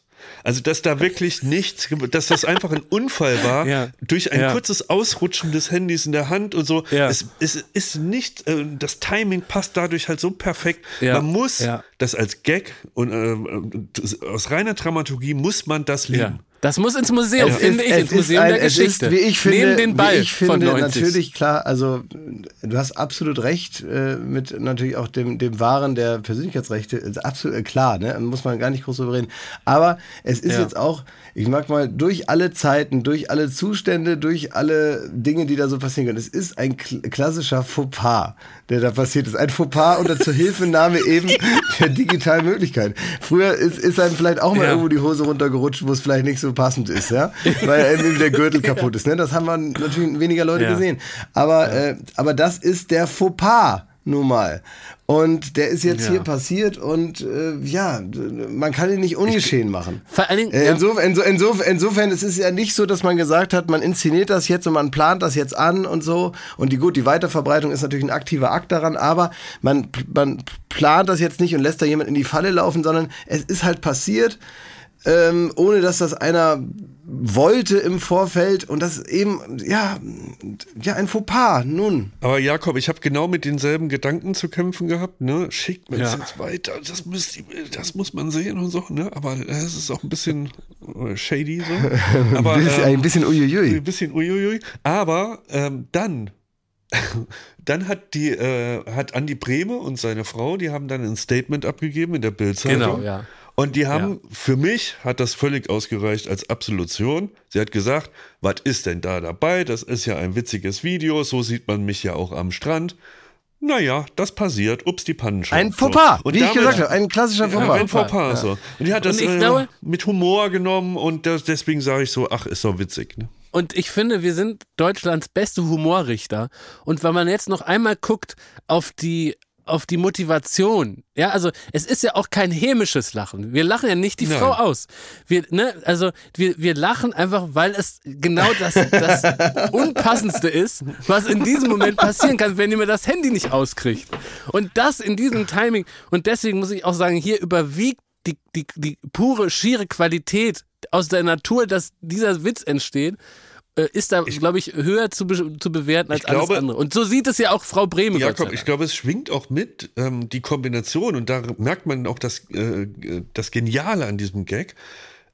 Also, dass da wirklich nichts, dass das einfach ein Unfall war, Ja. durch ein Ja. kurzes Ausrutschen des Handys in der Hand und so. Ja. Es, es ist nicht, äh, das Timing passt dadurch halt so perfekt. Man muss das als Gag und äh, aus reiner Dramaturgie muss man das lieben. Das muss ins Museum, Es finde ist- ich, ins Museum ein- der es Geschichte. Ist, wie ich finde, Neben den Ball ich von finde 90. natürlich klar, also du hast absolut recht äh, mit natürlich auch dem, dem Wahren der Persönlichkeitsrechte, ist absolut klar, ne? muss man gar nicht groß drüber reden. Aber es ist Ja. jetzt auch, ich mag mal, durch alle Zeiten, durch alle Zustände, durch alle Dinge, die da so passieren können, es ist ein kl klassischer Fauxpas, der da passiert ist. Ein Fauxpas unter Zuhilfenahme eben der digitalen Möglichkeit. Früher ist, ist einem vielleicht auch mal Ja. irgendwo die Hose runtergerutscht, wo es vielleicht nicht so passend ist, ja, weil irgendwie der Gürtel kaputt ist. Ne? Das haben wir natürlich weniger Leute Ja. gesehen. Aber, äh, aber das ist der Fauxpas nun mal. Und der ist jetzt Ja. hier passiert und äh, ja, man kann ihn nicht ungeschehen machen. Vor allen Dingen, Äh, ja. Insofern, inso, insof- insofern es ist ja nicht so, dass man gesagt hat, man inszeniert das jetzt und man plant das jetzt an und so. Und die gut, die Weiterverbreitung ist natürlich ein aktiver Akt daran, aber man, man plant das jetzt nicht und lässt da jemand in die Falle laufen, sondern es ist halt passiert, ähm, ohne dass das einer wollte im Vorfeld und das eben, ja, ja, ein Fauxpas, nun. Aber Jakob, ich habe genau mit denselben Gedanken zu kämpfen gehabt, ne? Schickt mir das Ja. jetzt weiter, das, müsst das muss man sehen und so, ne? Aber es ist auch ein bisschen äh, shady so. Aber, Ein bisschen, ähm, ein bisschen uiuiui. ein bisschen uiuiui. Aber ähm, dann, dann hat die, äh, hat Andi Brehme und seine Frau, die haben dann ein Statement abgegeben in der Bildzeitung. Genau, ja. Und die haben, für mich hat das völlig ausgereicht als Absolution. Sie hat gesagt, was ist denn da dabei? Das ist ja ein witziges Video, so sieht man mich ja auch am Strand. Naja, das passiert. Ups, die Pannenschau. Ein Fauxpas, Und wie ich damit- gesagt habe, ein klassischer ja, Fauxpas. ein Fauxpas. So. Und die hat das Und ich äh, glaube- mit Humor genommen und das, deswegen sage ich so, ach, ist doch witzig. Ne? Und ich finde, wir sind Deutschlands beste Humorrichter. Und wenn man jetzt noch einmal guckt auf die auf die Motivation. Ja, also es ist ja auch kein hämisches Lachen. Wir lachen ja nicht die Nein. Frau aus. Wir, ne, also wir, wir lachen einfach, weil es genau das, das Unpassendste ist, was in diesem Moment passieren kann, wenn jemand das Handy nicht auskriegt. Und das in diesem Timing. Und deswegen muss ich auch sagen, hier überwiegt die, die, die pure, schiere Qualität aus der Natur, dass dieser Witz entsteht, ist da, glaube ich, höher zu, be zu bewerten als glaube- alles andere. Und so sieht es ja auch Frau Brehme. Jakob, ich glaube, es schwingt auch mit ähm, die Kombination und da merkt man auch das, äh, das Geniale an diesem Gag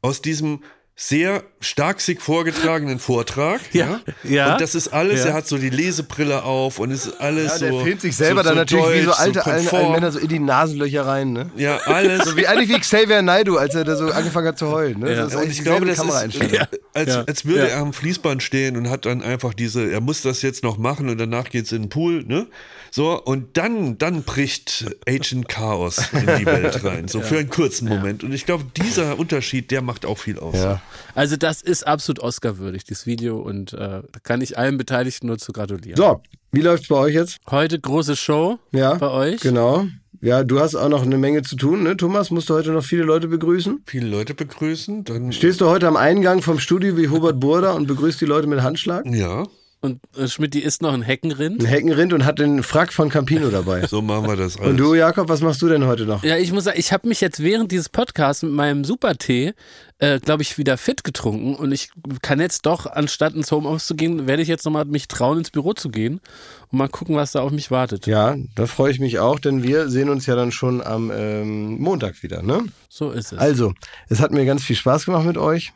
aus diesem sehr starksig vorgetragenen Vortrag. Ja, ja. Und das ist alles, Ja. er hat so die Lesebrille auf und es ist alles Ja, der so. filmt sich selber so, dann so natürlich wie so deutsch, alte alten, konform. alten Männer so in die Nasenlöcher rein, ne? Ja, alles. So wie eigentlich wie Xavier Naidoo, als er da so angefangen hat zu heulen. Ne? Ja. Das ist und eigentlich ich glaube, das ist, Kameraeinstellung. Als, Ja. als würde Ja. er am Fließband stehen und hat dann einfach diese, er muss das jetzt noch machen und danach geht's in den Pool, ne? So, und dann, dann bricht Agent Chaos in die Welt rein, so für einen kurzen Moment. Und ich glaube, dieser Unterschied, der macht auch viel aus. Ja. Also das ist absolut Oscar-würdig, dieses Video. Und äh, da kann ich allen Beteiligten nur zu gratulieren. So, wie läuft's bei euch jetzt? Heute große Show Ja. bei euch. Genau. Ja, du hast auch noch eine Menge zu tun, ne? Thomas, musst du heute noch viele Leute begrüßen? Viele Leute begrüßen, dann. Stehst du heute am Eingang vom Studio wie Hubert Burda und begrüßt die Leute mit Handschlag? Ja, Und äh, Schmidt, die isst noch ein Heckenrind. Ein Heckenrind und hat den Frack von Campino dabei. so machen wir das alles. Und du, Jakob, was machst du denn heute noch? Ja, ich muss sagen, ich habe mich jetzt während dieses Podcasts mit meinem Supertee, äh, glaube ich, wieder fit getrunken und ich kann jetzt doch, anstatt ins Homeoffice zu gehen, werde ich jetzt nochmal mich trauen, ins Büro zu gehen und mal gucken, was da auf mich wartet. Ja, da freue ich mich auch, denn wir sehen uns ja dann schon am ähm, Montag wieder, ne? So ist es. Also, es hat mir ganz viel Spaß gemacht mit euch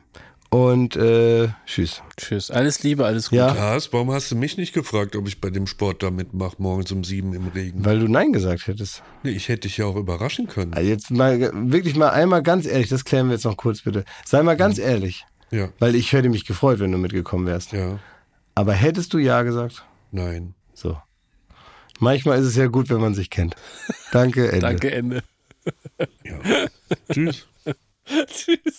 und äh, tschüss. Tschüss. Alles Liebe, alles Gute. Ja, Lars, warum hast du mich nicht gefragt, ob ich bei dem Sport da mitmache, morgens um sieben im Regen? weil du Nein gesagt hättest. Nee, ich hätte dich ja auch überraschen können. Also jetzt mal wirklich mal einmal ganz ehrlich, das klären wir jetzt noch kurz bitte. Sei mal ganz ehrlich, Ja, weil ich hätte mich gefreut, wenn du mitgekommen wärst. ja. Aber hättest du Ja gesagt? Nein. So. Manchmal ist es ja gut, wenn man sich kennt. Danke, Ende. Danke, Ende. Tschüss. Tschüss.